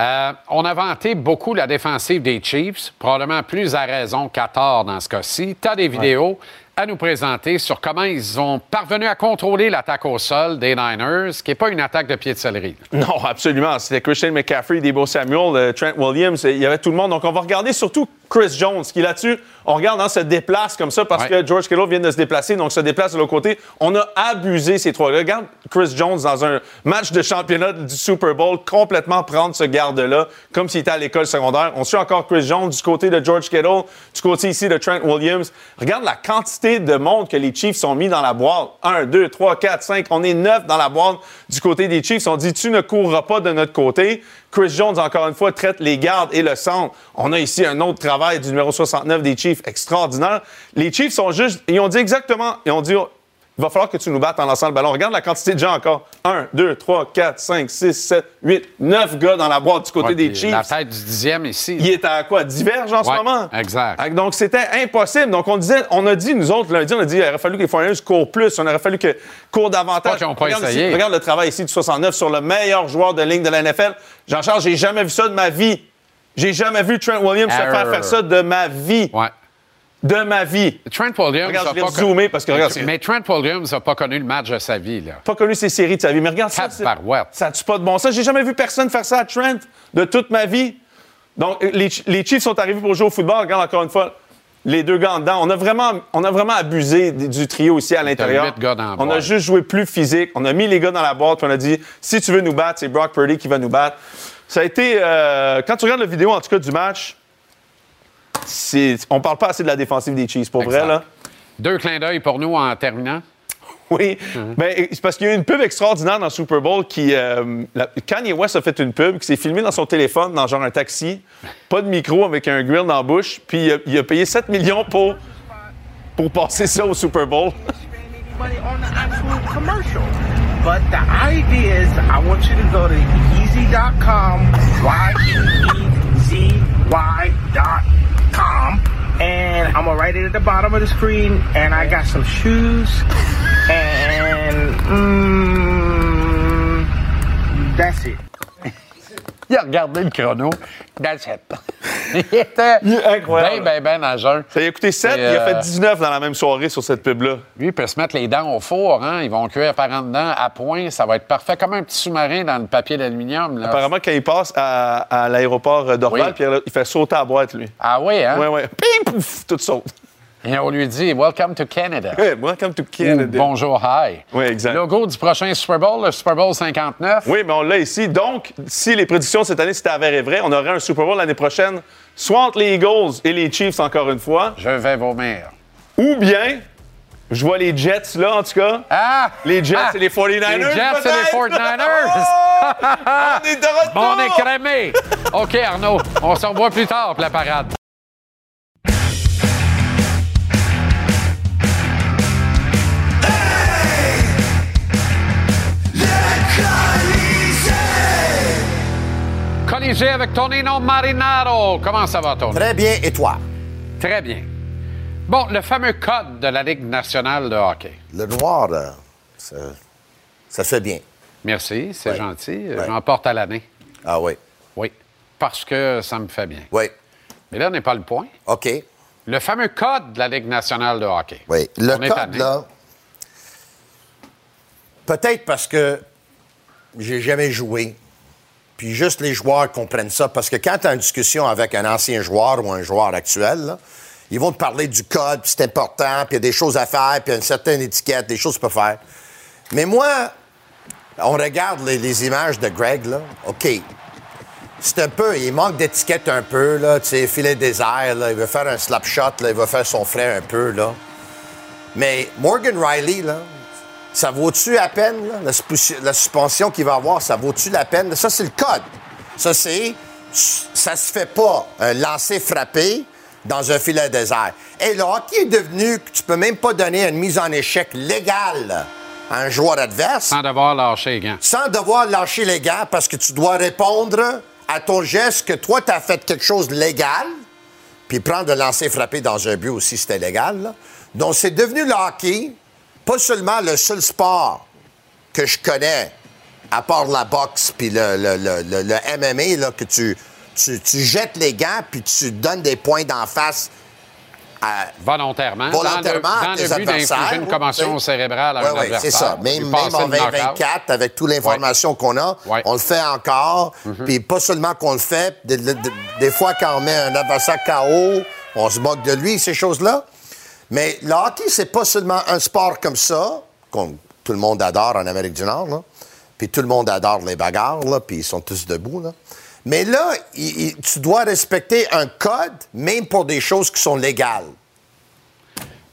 Euh, on a vanté beaucoup la défensive des Chiefs, probablement plus à raison qu'à tort dans ce cas-ci. Tu as des vidéos à nous présenter sur comment ils ont parvenu à contrôler l'attaque au sol des Niners, qui n'est pas une attaque de pied de céleri. Non, absolument. C'était Christian McCaffrey, Debo Samuel, euh, Trent Williams, il y avait tout le monde. Donc, on va regarder surtout Chris Jones, qui là-dessus, on regarde, hein, se déplace comme ça parce que George Kittle vient de se déplacer, donc se déplace de l'autre côté. On a abusé ces trois-là. Regarde Chris Jones dans un match de championnat du Super Bowl, complètement prendre ce garde-là, comme s'il était à l'école secondaire. On suit encore Chris Jones du côté de George Kittle, du côté ici de Trent Williams. Regarde la quantité de monde que les Chiefs ont mis dans la boîte. Un, deux, trois, quatre, cinq. On est neuf dans la boîte du côté des Chiefs. On dit, tu ne courras pas de notre côté. Chris Jones, encore une fois, traite les gardes et le centre. On a ici un autre travail du numéro 69 des Chiefs extraordinaire. Les Chiefs sont juste, ils ont dit exactement, ils ont dit, il va falloir que tu nous battes en lançant le ballon. Regarde la quantité de gens encore. 1, 2, 3, 4, 5, 6, 7, 8, 9 gars dans la boîte du côté Ouais, des Chiefs. La tête du dixième ici. Il est à quoi? Diverge en ce moment? Exact. Donc, c'était impossible. Donc, on disait, on a dit, nous autres, lundi, on a dit, il aurait fallu que les 49ers courent plus. On aurait fallu que courent davantage. Pas qu'ils ont pas regarde, essayé. ici, regarde le travail ici du 69 sur le meilleur joueur de ligne de la NFL. Jean-Charles, j'ai jamais vu ça de ma vie. J'ai jamais vu Trent Williams se faire faire ça de ma vie. Ouais. De ma vie. Trent Williams Regarde, a je l'ai pas zoomé parce que, regarde, mais Trent Williams n'a pas connu le match de sa vie. Là. Pas connu ces séries de sa vie. Mais regarde ça. c'est- Tabarouette. Ça n'a pas de bon sens? J'ai jamais vu personne faire ça à Trent de toute ma vie. Donc, les, les Chiefs sont arrivés pour jouer au football. Regarde encore une fois. Les deux gars en dedans. On a vraiment, on a vraiment abusé du trio aussi à l'intérieur. On a juste joué plus physique. On a mis les gars dans la boîte. puis on a dit si tu veux nous battre, c'est Brock Purdy qui va nous battre. Ça a été. euh, quand tu regardes la vidéo, en tout cas, du match, on parle pas assez de la défensive des Chiefs. Pour vrai, là. Deux clins d'œil pour nous en terminant. Oui, Ben, c'est parce qu'il y a eu une pub extraordinaire dans le Super Bowl qui. euh, la- Kanye West a fait une pub qui s'est filmée dans son téléphone, dans genre un taxi, pas de micro avec un grill dans la bouche, puis il a, il a payé 7 millions pour, pour passer ça au Super Bowl. But the idea is I want you to go to Yeezy.com, And I'm gonna write it at the bottom of the screen, and I got some shoes, and mm, that's it. Il a regardé le chrono. That's it. il était incroyable. ben, ben, ben jeun. Ça a coûté 7, Et, il a euh, fait 19 dans la même soirée sur cette pub-là. Lui, il peut se mettre les dents au four. Hein? Ils vont cuire par en dedans à point. Ça va être parfait, comme un petit sous-marin dans le papier d'aluminium. Apparemment, quand il passe à, à l'aéroport d'Orval, Oui. il fait sauter à la boîte, lui. Ah oui, hein? Ouais, ouais. Pim, pouf, tout saute. Et on lui dit Welcome to Canada. Welcome to Ou Canada. bonjour, hi. Oui, exact. Logo du prochain Super Bowl, le Super Bowl 59. Oui, mais on l'a ici. Donc, si les prédictions cette année s'étaient avérées vraies, on aurait un Super Bowl l'année prochaine, soit entre les Eagles et les Chiefs, encore une fois, Je vais vomir. ou bien, je vois les Jets là, en tout cas. Ah! Les Jets Ah! et les 49ers. Les Jets et les peut-être? 49ers. on est de retour! Bon, on est cramé. OK, Arnaud, on se revoit plus tard pour la parade. Colisée avec Tonino Marinaro. Comment ça va, Tony? Très bien, et toi? Très bien. Bon, le fameux code de la Ligue nationale de hockey. Le noir, euh, ça, ça fait bien. Merci, c'est Ouais. gentil. Ouais. J'en porte à l'année. Ah oui. Oui, parce que ça me fait bien. Oui. Mais là n'est pas le point. OK. Le fameux code de la Ligue nationale de hockey. Oui. Le On code, là, peut-être parce que j'ai jamais joué, puis juste les joueurs comprennent ça, parce que quand tu as une discussion avec un ancien joueur ou un joueur actuel, ils vont te parler du code, puis c'est important, puis il y a des choses à faire, puis une certaine étiquette, des choses à faire. Mais moi, on regarde les, images de Greg, là, OK. C'est un peu, il manque d'étiquette un peu, là, tu sais, filet désert, là, il veut faire un slap shot, là, il va faire son frais un peu, là. Mais Morgan Riley, là, ça vaut-tu la peine, là? La, suspension- la suspension qu'il va avoir, ça vaut-tu la peine? Ça, c'est le code. Ça, c'est. Ça se fait pas, un lancer frappé dans un filet désert. Et le hockey est devenu que tu peux même pas donner une mise en échec légale à un joueur adverse Sans devoir lâcher les gants. sans devoir lâcher les gants parce que tu dois répondre à ton geste que toi, tu as fait quelque chose de légal, puis prendre le lancer frappé dans un but aussi, c'était légal. là. Donc, c'est devenu le hockey, pas seulement le seul sport que je connais, à part la boxe puis le, le, le, le- le MMA, là, que tu, tu, tu jettes les gants puis tu donnes des points d'en face à, Volontairement. volontairement dans le, tes dans le but d'infliger adversaires. une commotion oui. cérébrale à Ouais, un adversaire. c'est ça. Même, en le knockout. 2024, avec toute l'information qu'on a, on le fait encore. Mhm. Puis pas seulement qu'on le fait, des, des- des fois quand on met un adversaire KO, on se moque de lui, ces choses-là. Mais le hockey, c'est pas seulement un sport comme ça, qu'on tout le monde adore en Amérique du Nord, là. Puis tout le monde adore les bagarres, là, puis ils sont tous debout, là. Mais là, il- il- tu dois respecter un code, même pour des choses qui sont légales.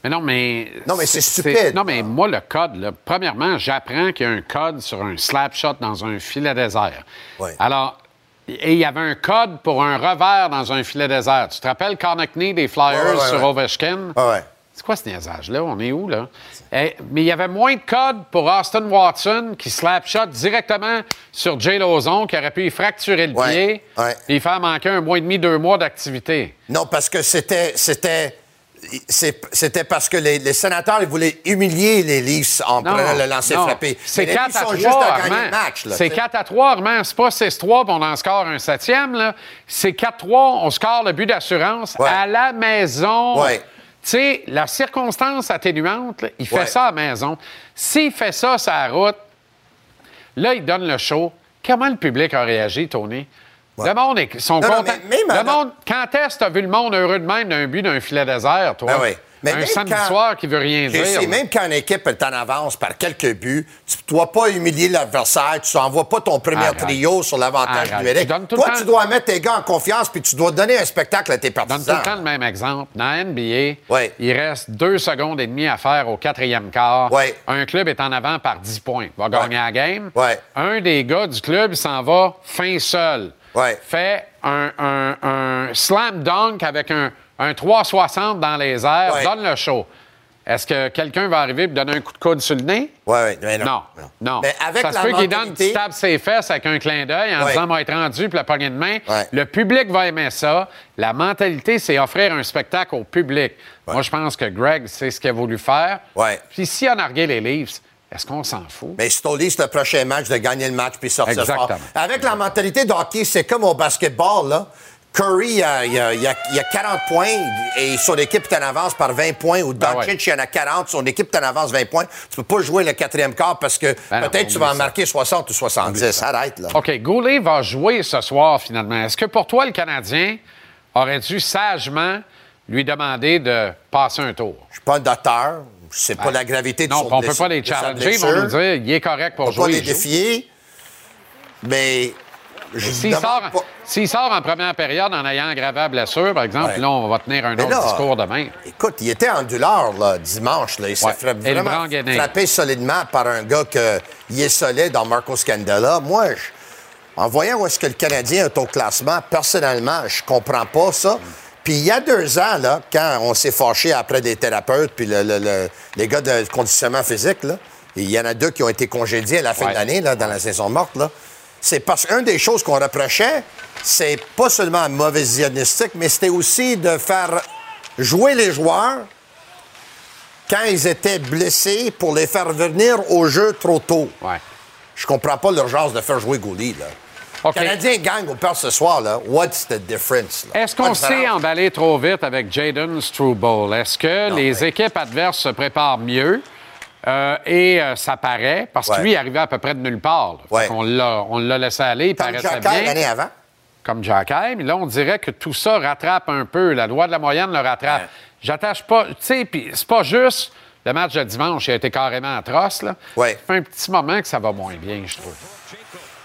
Mais non, mais. Non, mais c'est stupide. Non, mais moi, le code, là, premièrement, j'apprends qu'il y a un code sur un slap shot dans un filet désert. Ouais. Alors, et il y avait un code pour un revers dans un filet désert. Tu te rappelles Konechny des Flyers Ouais, ouais, sur ouais. Ovechkin? C'est quoi ce niaisage-là? On est où, là? Eh, mais il y avait moins de code pour Austin Watson qui slap shot directement sur Jay Lozon qui aurait pu y fracturer le Ouais, pied ouais. et y faire manquer un mois et demi, deux mois d'activité. Non, parce que c'était. C'était. C'était parce que les, les sénateurs ils voulaient humilier les Leafs en Non, prenant le lancer non. frappé. C'est Mais les 4 Leafs à sont 3, juste à gagner Armand. le match. là, C'est tu sais. 4 à 3, Armand. C'est pas 6-3 puis on en score un septième. là. C'est 4-3, on score le but d'assurance Ouais. à la maison. Ouais. Tu sais, la circonstance atténuante, là, il fait Ouais. ça à la maison. S'il fait ça sur la route, là, il donne le show. Comment le public a réagi, Tony? Le monde est, sont Non, non, contents. mais le monde, quand est-ce que tu as vu le monde heureux de même d'un but d'un filet désert, toi? Ben oui. Mais un samedi quand- soir qui veut rien dire. sais, même quand une équipe est en avance par quelques buts, tu ne dois pas humilier l'adversaire, tu n'envoies pas ton premier Arrête. trio sur l'avantage numérique. Tu Toi, tu dois mettre tes gars en confiance puis tu dois donner un spectacle à tes donne tout partisans. le temps le même exemple. Dans la NBA, il reste deux secondes et demie à faire au quatrième quart. Un club est en avant par 10 points. Va gagner la game. Un des gars du club s'en va fin seul. Fait un, un- un slam dunk avec un, un 360 dans les airs. Ouais. Donne le show. Est-ce que quelqu'un va arriver et donner un coup de coude sur le nez? Oui, oui, mais non. Non. Non. Mais avec ça se peut qu'il donne une petite tape ses fesses avec un clin d'œil en Ouais. disant, va être rendu, puis la poignée de main. Ouais. Le public va aimer ça. La mentalité, c'est offrir un spectacle au public. Moi, je pense que Greg, c'est ce qu'il a voulu faire. Puis si on a regardé les Leafs, est-ce qu'on s'en fout? Mais Stoli, c'est le prochain match de gagner le match puis sortir Exactement. fort. Avec la mentalité de hockey, c'est comme au basketball, là. Curry, il a, il a- il a- il a 40 points et son équipe est en avance par 20 points. Ou Ben Doncic, il en a 40, son équipe est en avance 20 points. Tu peux pas jouer le quatrième quart parce que Ben non, peut-être tu vas en marquer 60 ou 70. Arrête, là. OK, Goulet va jouer ce soir, finalement. Est-ce que pour toi, le Canadien aurait dû sagement lui demander de passer un tour? Je suis pas un docteur. Je sais pas Ben, la gravité de Non, son puis on peut blessure- pas les challenger. Ils vont nous dire il est correct pour On peut pas jouer. les il joue. défier. Mais S'il sort, pas- s'il sort en première période en ayant aggravé la blessure, par exemple, Ouais. là, on va tenir un Mais autre là, discours demain. Écoute, il était en douleur là, dimanche. Là. Il s'est Ouais. vraiment frappé solidement par un gars qui est solide dans Marco Scandella. Moi, je- en voyant où est-ce que le Canadien est au classement, personnellement, je comprends pas ça. Puis il y a deux ans, là, quand on s'est fâché après des thérapeutes, puis le- le- le- les gars de conditionnement physique, là, il y en a deux qui ont été congédiés à la fin Ouais. de l'année, là, dans la saison morte, là. C'est parce qu'une des choses qu'on reprochait, c'est pas seulement un mauvais diagnostic, mais c'était aussi de faire jouer les joueurs quand ils étaient blessés pour les faire venir au jeu trop tôt. Ouais. Je comprends pas l'urgence de faire jouer Gouli, là. OK. Le Canadien gagne ou perd ce soir, là. What's the difference? Est-ce qu'on s'est emballé trop vite avec Jaden Struble? Est-ce que Non, les mais- équipes adverses se préparent mieux? Euh, et euh, ça paraît, parce que Ouais. lui, il arrivait à peu près de nulle part. Ouais. on l'a laissé aller, il Comme paraissait bien. l'année avant. comme Jack mais là, on dirait que tout ça rattrape un peu. La loi de la moyenne le rattrape. J'attache pas. Tu sais, puis c'est pas juste. Le match de dimanche, il a été carrément atroce, là. Ouais. Ça fait un petit moment que ça va moins bien, je trouve.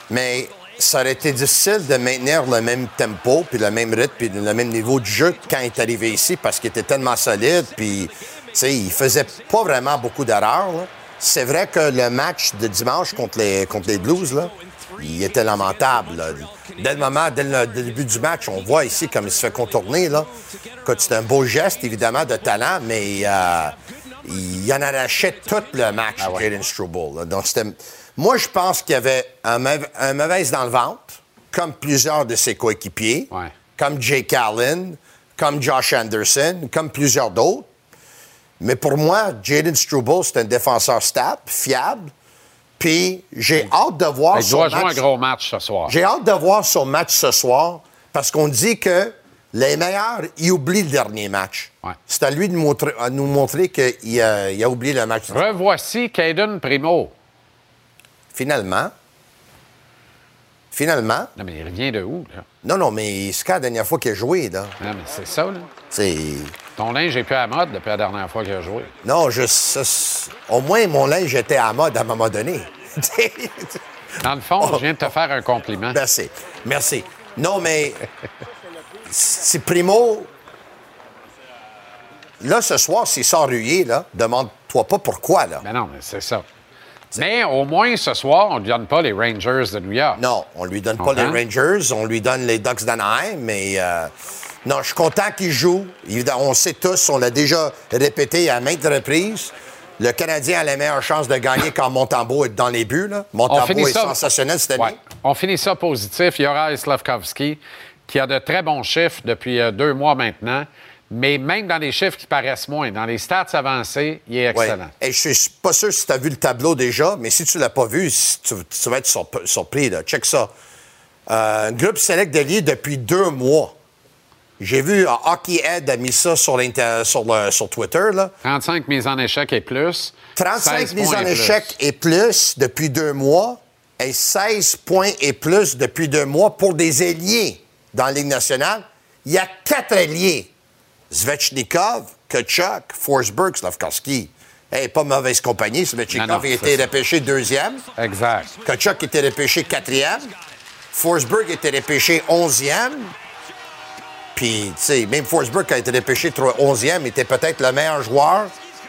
Mais ça aurait été difficile de maintenir le même tempo, puis le même rythme, puis le même niveau de jeu quand il est arrivé ici, parce qu'il était tellement solide, puis, sais, il faisait pas vraiment beaucoup d'erreurs. C'est vrai que le match de dimanche contre les, contre les Blues, là, il était lamentable. là. Dès le moment, dès le, dès le début du match, on voit ici comme il se fait contourner. Là. C'est un beau geste, évidemment, de talent, mais euh, il en arrachait tout le match, Jaden Struble. là. Donc, c'était... Moi, je pense qu'il y avait un, mauvais- un mauvaise dans le ventre, comme plusieurs de ses coéquipiers, Ouais. comme Jake Allen, comme Josh Anderson, comme plusieurs d'autres. Mais pour moi, Jaden Struble, c'est un défenseur stable, fiable. Puis j'ai hâte de voir Il son doit jouer un gros match ce soir. J'ai hâte de voir son match ce soir parce qu'on dit que les meilleurs, ils oublient le dernier match. Ouais. C'est à lui de montrer- à nous montrer qu'il a, il a oublié le match. Revoici Caden Primo. Finalement, finalement, Non, mais il revient de où, là? non, non, mais c'est quand la dernière fois qu'il a joué, là? Non, mais c'est ça, là. C'est... Ton linge est plus à la mode depuis la dernière fois qu'il a joué. Non, je, ça, c'est- au moins, mon linge était à mode à un moment donné. Dans le fond, je viens de te faire un compliment. Merci. Merci. Non, mais c'est Primo. Là, ce soir, s'il sort ruyé, là, demande-toi pas pourquoi, là. Mais non, mais c'est ça. Mais au moins, ce soir, on ne donne pas les Rangers de New York. Non, on lui donne pas les? Rangers, on lui donne les Ducks d'Anaheim, mais euh, non, je suis content qu'il joue. On sait tous, on l'a déjà répété à maintes reprises. Le Canadien a la meilleure chance de gagner quand Montembeau est dans les buts. Là. Montembeau est sensationnel cette année. Ouais. On finit ça positif. Yoraï Slavkovski, qui a de très bons chiffres depuis euh, deux mois maintenant, mais même dans les chiffres qui paraissent moins, dans les stats avancés, il est Ouais. excellent. Et je suis pas sûr si tu as vu le tableau déjà, mais si tu l'as pas vu, tu, tu vas être surp- surpris. Là. Check ça. Euh, un groupe select liés depuis deux mois. J'ai vu euh, Hockey Ed a mis ça sur, sur, le- sur Twitter. Là. 35 mises en échec et plus. 35 16 mises en échec et plus depuis deux mois et 16 points et plus depuis deux mois pour des ailiers dans la Ligue nationale. Il y a quatre ailiers. Svechnikov, Kachuk, Forsberg, Slavkovski. Hey, pas mauvaise compagnie. Svechnikov a été repêché deuxième. Exact. Kachuk était repêché quatrième. Forsberg était repêché onzième. Puis, tu sais, même Forsberg a été tro- onzième, était peut-être le meilleur joueur,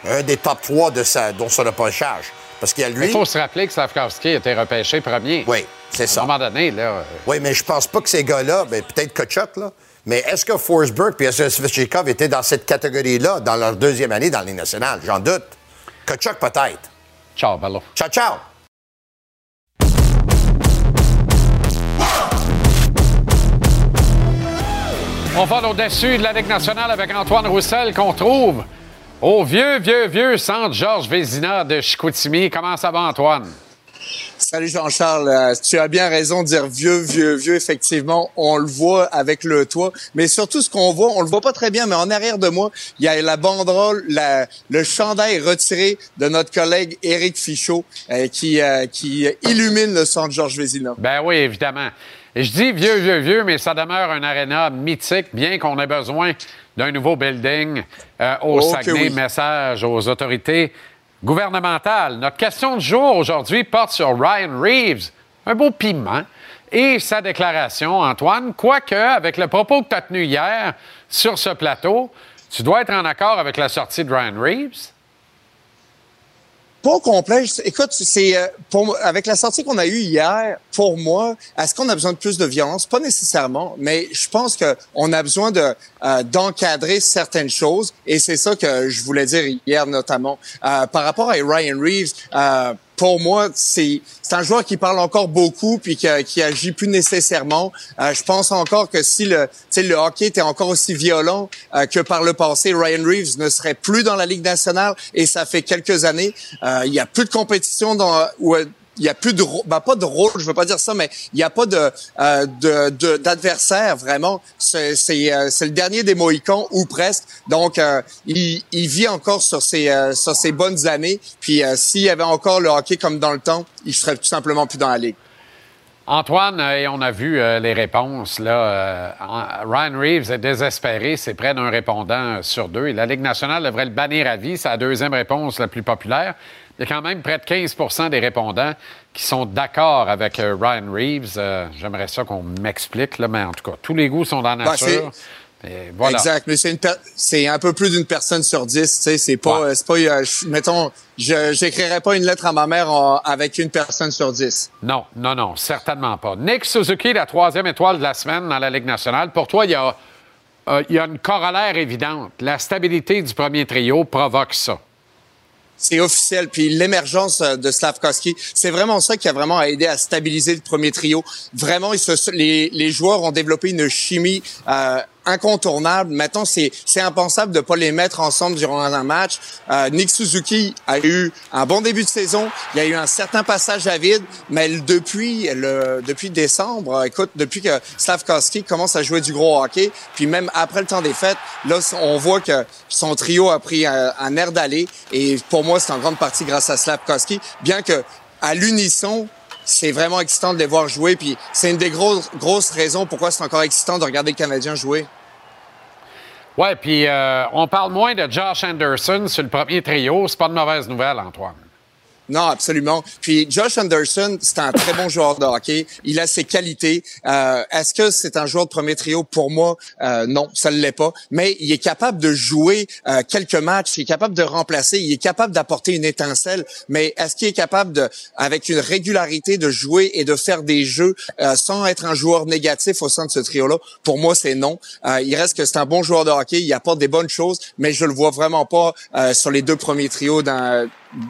un des top trois de sa, dont son repêchage. Parce qu'il y a lui. Il faut se rappeler que Slavkovski a été repêché premier. Oui, c'est ça. À un moment donné, là. euh, Oui, mais je pense pas que ces gars-là, ben, peut-être Kachuk, là, Mais est-ce que Forsberg et Svechnikov étaient dans cette catégorie-là dans leur deuxième année dans la Ligue nationale? J'en doute. Kachuk peut-être. Ciao, Bello. Ciao, ciao. On va au-dessus de la Ligue nationale avec Antoine Roussel qu'on trouve au vieux, vieux, vieux centre Georges Vézina de Chicoutimi. Comment ça va, Antoine? Salut Jean-Charles, Euh, tu as bien raison de dire vieux, vieux, vieux. Effectivement, on le voit avec le toit, mais surtout ce qu'on voit, on le voit pas très bien, mais en arrière de moi, il y a la banderole, la- le chandail retiré de notre collègue Éric Fichot euh, qui, euh, qui illumine le centre Georges Vézina. Ben oui, évidemment. Je dis vieux, vieux, vieux, mais ça demeure un aréna mythique, bien qu'on ait besoin d'un nouveau building euh, au Oh, que Saguenay. oui. Message aux autorités gouvernementales. Notre question du jour aujourd'hui porte sur Ryan Reeves, un beau piment, et sa déclaration, Antoine. Quoique, avec le propos que tu as tenu hier sur ce plateau, tu dois être en accord avec la sortie de Ryan Reeves. Pas au complet. Écoute, c'est euh, pour avec la sortie qu'on a eue hier. Pour moi, est-ce qu'on a besoin de plus de violence? Pas nécessairement, mais je pense que on a besoin de euh, d'encadrer certaines choses, et c'est ça que je voulais dire hier notamment Euh, par rapport à Ryan Reeves. Pour moi, c'est un joueur qui parle encore beaucoup puis qui, qui agit plus nécessairement. Euh, je pense encore que si le le hockey était encore aussi violent euh, que par le passé, Ryan Reeves ne serait plus dans la Ligue nationale et ça fait quelques années. Euh, il y a plus de compétition dans où il y a plus de ben, pas de rôle, je veux pas dire ça, mais il y a pas de euh, de- de- d'adversaire vraiment. C'est euh, le dernier des Mohicans ou presque. Donc euh, il, il vit encore sur ses euh, sur ses bonnes années. Puis euh, s'il y avait encore le hockey comme dans le temps, il serait tout simplement plus dans la ligue. Antoine, euh, et on a vu les réponses. Là, Ryan Reeves est désespéré. C'est près d'un répondant sur deux. La Ligue nationale devrait le bannir à vie. C'est la deuxième réponse la plus populaire. Il y a quand même près de 15% des répondants qui sont d'accord avec euh, Ryan Reeves. Euh, J'aimerais ça qu'on m'explique, mais en tout cas, tous les goûts sont dans la Ben, nature. Et voilà. Exact, mais c'est un peu plus d'une personne sur dix, tu sais, c'est pas c'est pas euh, je- mettons je j'écrirais pas une lettre à ma mère en- avec une personne sur dix. Non, non, non, certainement pas. Nick Suzuki, la troisième étoile de la semaine dans la Ligue nationale. Pour toi, il y a, euh, il y a une corollaire évidente. La stabilité du premier trio provoque ça. C'est officiel. Puis l'émergence euh, de Slavkovski, c'est vraiment ça qui a vraiment aidé à stabiliser le premier trio. Vraiment, les, les joueurs ont développé une chimie euh, incontournable. Maintenant, c'est c'est impensable de pas les mettre ensemble durant un match. Euh, Nick Suzuki a eu un bon début de saison. Il y a eu un certain passage à vide, mais depuis le depuis décembre, euh, écoute, depuis que Slavkovski commence à jouer du gros hockey, puis même après le temps des fêtes, là, on voit que son trio a pris un, un air d'aller. Et pour moi, c'est en grande partie grâce à Slavkovski, bien que à l'unisson, c'est vraiment excitant de les voir jouer. Puis c'est une des grosses, grosses raisons pourquoi c'est encore excitant de regarder le Canadien jouer. Ouais, puis euh, on parle moins de Josh Anderson sur le premier trio. C'est pas de mauvaise nouvelle, Antoine. Non, absolument. Puis Josh Anderson, c'est un très bon joueur de hockey. Il a ses qualités. Euh, Est-ce que c'est un joueur de premier trio? Pour moi Euh, Non, ça ne l'est pas. Mais il est capable de jouer euh, quelques matchs. Il est capable de remplacer. Il est capable d'apporter une étincelle. Mais est-ce qu'il est capable de, avec une régularité, de jouer et de faire des jeux euh, sans être un joueur négatif au sein de ce trio-là? Pour moi, c'est non. Euh, il reste que c'est un bon joueur de hockey. Il apporte des bonnes choses, mais je le vois vraiment pas euh, sur les deux premiers trios dans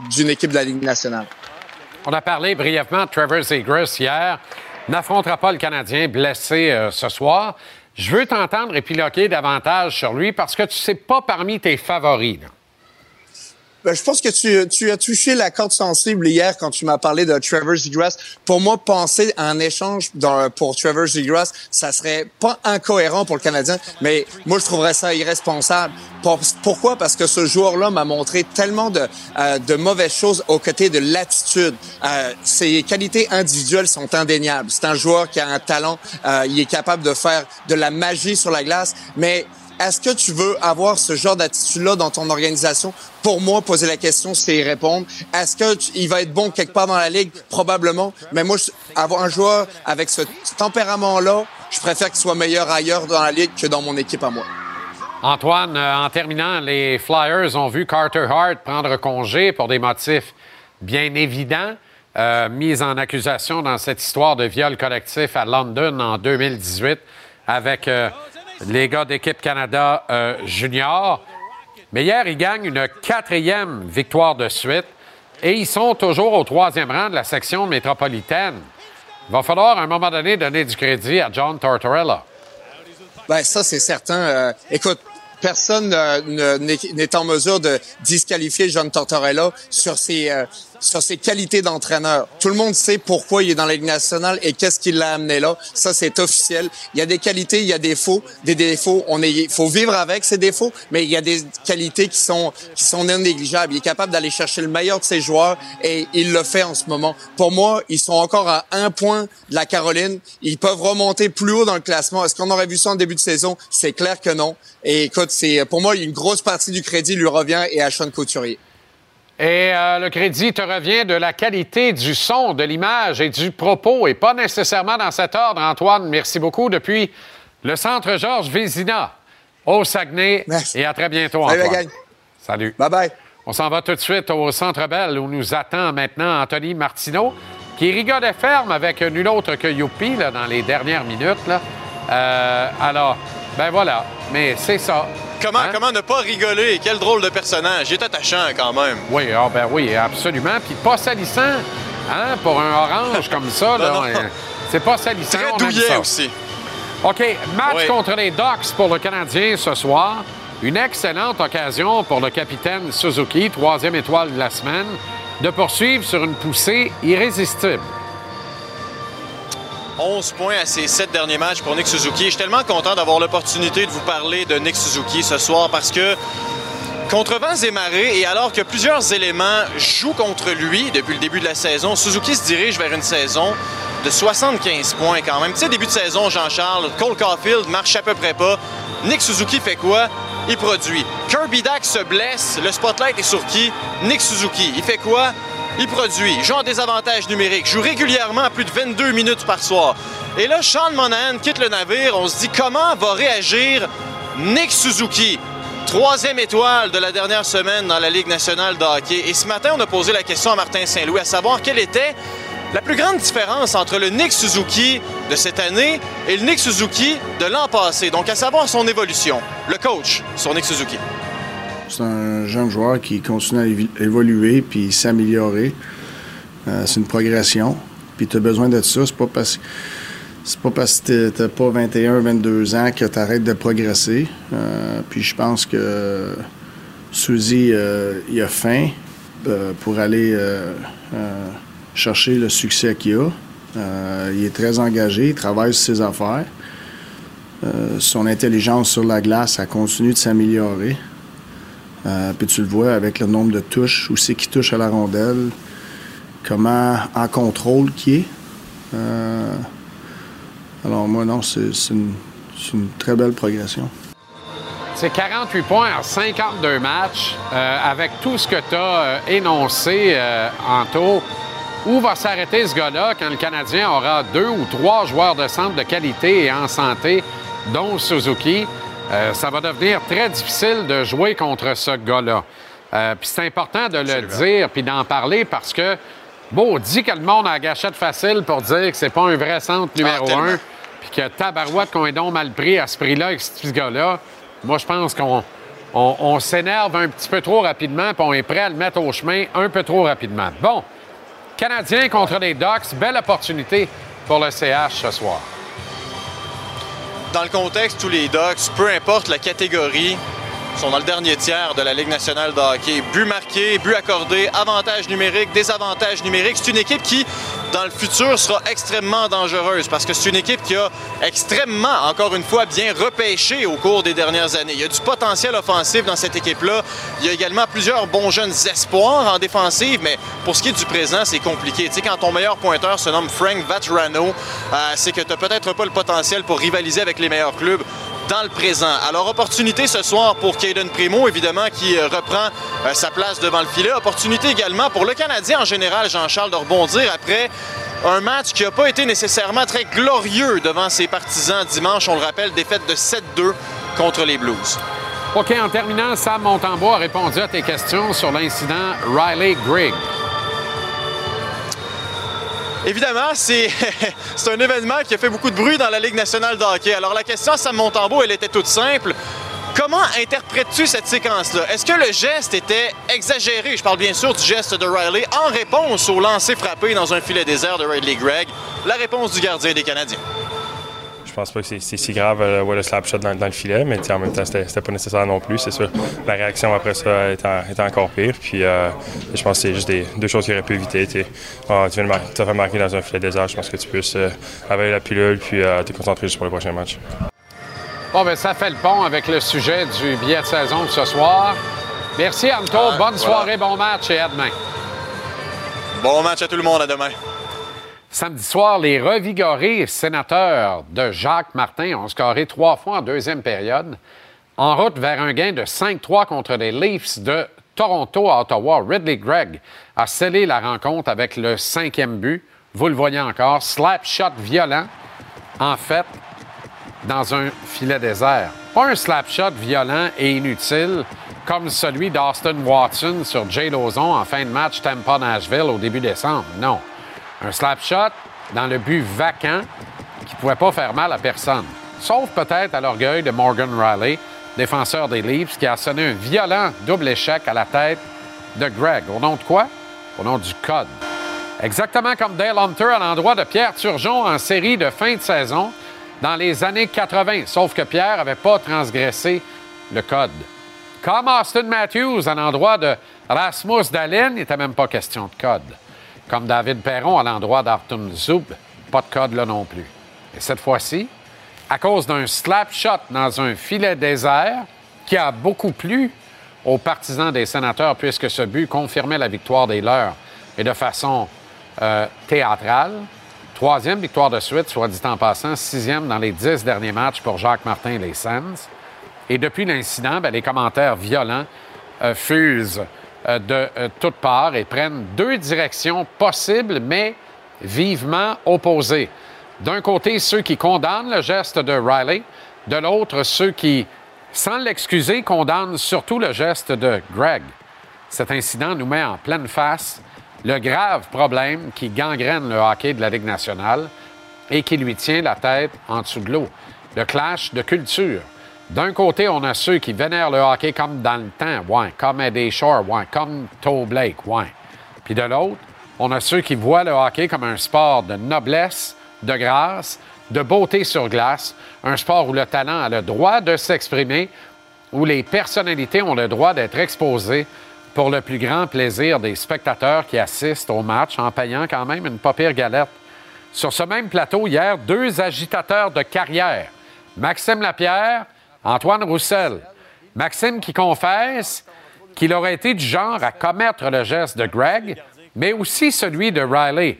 d'une équipe de la Ligue nationale. On a parlé brièvement de Trevor Zegras hier. N'affrontera pas le Canadien blessé euh, ce soir. Je veux t'entendre épiloguer davantage sur lui parce que tu sais pas parmi tes favoris. là. Ben, je pense que tu, tu as touché la corde sensible hier quand tu m'as parlé de Trevor Zegras. Pour moi, penser un échange dans- pour Trevor Zegras, ça serait pas incohérent pour le Canadien, mais moi, je trouverais ça irresponsable. Pour- pourquoi? Parce que ce joueur-là m'a montré tellement de, euh, de mauvaises choses aux côtés de l'attitude. Euh, ses qualités individuelles sont indéniables. C'est un joueur qui a un talent. euh, il est capable de faire de la magie sur la glace, mais est-ce que tu veux avoir ce genre d'attitude-là dans ton organisation? Pour moi, poser la question, c'est y répondre. Est-ce que tu- il va être bon quelque part dans la ligue? Probablement. Mais moi, avoir un joueur avec ce tempérament-là, je préfère qu'il soit meilleur ailleurs dans la ligue que dans mon équipe à moi. Antoine, euh, en terminant, les Flyers ont vu Carter Hart prendre congé pour des motifs bien évidents, euh, mis en accusation dans cette histoire de viol collectif à London en 2018 avec euh, les gars d'équipe Canada euh, junior. Mais hier, ils gagnent une quatrième victoire de suite et ils sont toujours au troisième rang de la section métropolitaine. Il va falloir à un moment donné donner du crédit à John Tortorella. Ben ça c'est certain. Euh, écoute, personne ne- n'est n'est en mesure de disqualifier John Tortorella sur ses euh, sur ses qualités d'entraîneur. Tout le monde sait pourquoi il est dans la Ligue nationale et qu'est-ce qui l'a amené là. Ça c'est officiel. Il y a des qualités, il y a des défauts, des défauts. On est, il faut vivre avec ces défauts, mais il y a des qualités qui sont qui sont négligeables. Il est capable d'aller chercher le meilleur de ses joueurs et il le fait en ce moment. Pour moi, ils sont encore à un point de la Caroline. Ils peuvent remonter plus haut dans le classement. Est-ce qu'on aurait vu ça en début de saison? C'est clair que non. Et écoute, c'est pour moi une grosse partie du crédit lui revient et à Sean Couturier. Et euh, le crédit te revient de la qualité du son, de l'image et du propos, et pas nécessairement dans cet ordre, Antoine. Merci beaucoup depuis le centre Georges Vézina au Saguenay. Et à très bientôt, Salut, Antoine. gang. Salut. Bye bye. On s'en va tout de suite au Centre Bell où nous attend maintenant Anthony Martineau, qui rigolait ferme avec nul autre que Youpi là, dans les dernières minutes. Là. Euh, alors, ben voilà. Mais c'est ça. Comment, Hein? comment ne pas rigoler? Quel drôle de personnage. Il est attachant quand même. Oui, ah ben oui, absolument. Puis pas salissant, hein, pour un orange comme ça. là, euh, C'est pas salissant. Très on douillet ça. aussi. OK, match Oui. contre les Ducks pour le Canadien ce soir. Une excellente occasion pour le capitaine Suzuki, troisième étoile de la semaine, de poursuivre sur une poussée irrésistible. 11 points à ses sept derniers matchs pour Nick Suzuki. Je suis tellement content d'avoir l'opportunité de vous parler de Nick Suzuki ce soir parce que contre vents et marées, et alors que plusieurs éléments jouent contre lui depuis le début de la saison, Suzuki se dirige vers une saison de 75 points quand même. Tu sais, début de saison, Jean-Charles, Cole Caulfield marche à peu près pas. Nick Suzuki fait quoi? Il produit. Kirby Dack se blesse, le spotlight est sur qui? Nick Suzuki. Il fait quoi? Il produit, joue en désavantage numérique, joue régulièrement à plus de 22 minutes par soir. Et là, Sean Monahan quitte le navire. On se dit comment va réagir Nick Suzuki? Troisième étoile de la dernière semaine dans la Ligue nationale de hockey. Et ce matin, on a posé la question à Martin Saint-Louis à savoir quelle était la plus grande différence entre le Nick Suzuki de cette année et le Nick Suzuki de l'an passé. Donc, à savoir son évolution. Le coach sur Nick Suzuki. C'est un jeune joueur qui continue à évoluer puis s'améliorer. Euh, c'est une progression. Puis tu as besoin de ça. C'est pas parce c'est pas parce que t'as pas 21, 22 ans que tu arrêtes de progresser. Euh, puis je pense que Suzy, euh, il a faim pour aller chercher le succès qu'il a. Il est très engagé, il travaille sur ses affaires. Son intelligence sur la glace, elle continue de s'améliorer. Euh, puis tu le vois avec le nombre de touches, où c'est qu'il touche à la rondelle, comment en contrôle qu'il est. Euh, alors moi, non, c'est une, très belle progression. C'est 48 points en 52 matchs. Euh, avec tout ce que tu as énoncé, euh, Anto, où va s'arrêter ce gars-là quand le Canadien aura deux ou trois joueurs de centre de qualité et en santé, dont Suzuki? Euh, ça va devenir très difficile de jouer contre ce gars-là. Euh, puis c'est important de le dire puis d'en parler parce que, bon, on dit que le monde a la gâchette facile pour dire que c'est pas un vrai centre numéro tellement. un puis que tabarouette qu'on est donc mal pris à ce prix-là avec ce gars-là. Moi, je pense qu'on on, on s'énerve un petit peu trop rapidement puis on est prêt à le mettre au chemin un peu trop rapidement. Bon, Canadiens contre les Ducks, belle opportunité pour le CH ce soir. Dans le contexte, tous les Ducks, peu importe la catégorie, sont dans le dernier tiers de la Ligue nationale de hockey. But marqué, but accordé, avantage numérique, désavantage numérique. C'est une équipe qui, dans le futur, sera extrêmement dangereuse parce que c'est une équipe qui a extrêmement, encore une fois, bien repêché au cours des dernières années. Il y a du potentiel offensif dans cette équipe-là. Il y a également plusieurs bons jeunes espoirs en défensive, mais pour ce qui est du présent, c'est compliqué. Tu sais, quand ton meilleur pointeur se nomme Frank Vatrano, euh, c'est que tu n'as peut-être pas le potentiel pour rivaliser avec les meilleurs clubs dans le présent. Alors, opportunité ce soir pour Caden Primo, évidemment, qui euh, reprend euh, sa place devant le filet. Opportunité également pour le Canadien en général, Jean-Charles, de rebondir après un match qui n'a pas été nécessairement très glorieux devant ses partisans dimanche. On le rappelle, défaite de 7-2 contre les Blues. OK, en terminant, Sam Montembois a répondu à tes questions sur l'incident Riley Grigg. Évidemment, c'est un événement qui a fait beaucoup de bruit dans la Ligue nationale de hockey. Alors la question à Sam Montembeau, elle était toute simple. Comment interprètes-tu cette séquence-là? Est-ce que le geste était exagéré? Je parle bien sûr du geste de Riley en réponse au lancer frappé dans un filet désert de Ridley Gregg. La réponse du gardien des Canadiens. Je pense pas que c'est- si grave euh, ouais, le slap shot dans, dans le filet, mais en même temps, c'était pas nécessaire non plus. C'est sûr, la réaction après ça était, encore pire. Puis euh, je pense que c'est juste des, deux choses qu'il aurait pu éviter. tu. Ah, tu viens de mar- te faire marquer dans un filet désert, je pense que tu peux euh, avaler la pilule puis euh, te concentrer juste pour le prochain match. Bon, ben, ça fait le pont avec le sujet du billet de saison de ce soir. Merci, Anto. Bonne voilà. soirée, bon match et à demain. Bon match à tout le monde, à demain. Samedi soir, les revigorés sénateurs de Jacques Martin ont scoré trois fois en deuxième période, en route vers un gain de 5-3 contre les Leafs de Toronto à Ottawa. Ridley Gregg a scellé la rencontre avec le cinquième but. Vous le voyez encore, slap shot violent, en fait, dans un filet désert. Pas un slap shot violent et inutile comme celui d'Austin Watson sur Jay Lozon en fin de match Tampa-Nashville au début décembre. Non. Un slap shot dans le but vacant qui ne pouvait pas faire mal à personne. Sauf peut-être à l'orgueil de Morgan Riley, défenseur des Leafs, qui a sonné un violent double échec à la tête de Greg. Au nom de quoi? Au nom du code. Exactement comme Dale Hunter à l'endroit de Pierre Turgeon en série de fin de saison dans les années 80, sauf que Pierre n'avait pas transgressé le code. Comme Austin Matthews à l'endroit de Rasmus Dahlin, il n'était même pas question de code. Comme David Perron à l'endroit d'Artum Zub, pas de code là non plus. Et cette fois-ci, à cause d'un slap shot dans un filet désert qui a beaucoup plu aux partisans des sénateurs puisque ce but confirmait la victoire des leurs et de façon euh, théâtrale. Troisième victoire de suite, soit dit en passant, sixième dans les dix derniers matchs pour Jacques Martin et les Sens. Et depuis l'incident, ben, les commentaires violents euh, fusent de euh, toutes parts et prennent deux directions possibles, mais vivement opposées. D'un côté, ceux qui condamnent le geste de Riley, de l'autre, ceux qui, sans l'excuser, condamnent surtout le geste de Greg. Cet incident nous met en pleine face le grave problème qui gangrène le hockey de la Ligue nationale et qui lui tient la tête en dessous de l'eau. Le clash de culture. D'un côté, on a ceux qui vénèrent le hockey comme dans le temps, ouais, comme Eddie Shore, comme Toe Blake. Puis de l'autre, on a ceux qui voient le hockey comme un sport de noblesse, de grâce, de beauté sur glace, un sport où le talent a le droit de s'exprimer, où les personnalités ont le droit d'être exposées pour le plus grand plaisir des spectateurs qui assistent au match en payant quand même une pas pire galette. Sur ce même plateau, hier, deux agitateurs de carrière, Maxime Lapierre, Antoine Roussel. Maxime qui confesse qu'il aurait été du genre à commettre le geste de Greg, mais aussi celui de Riley,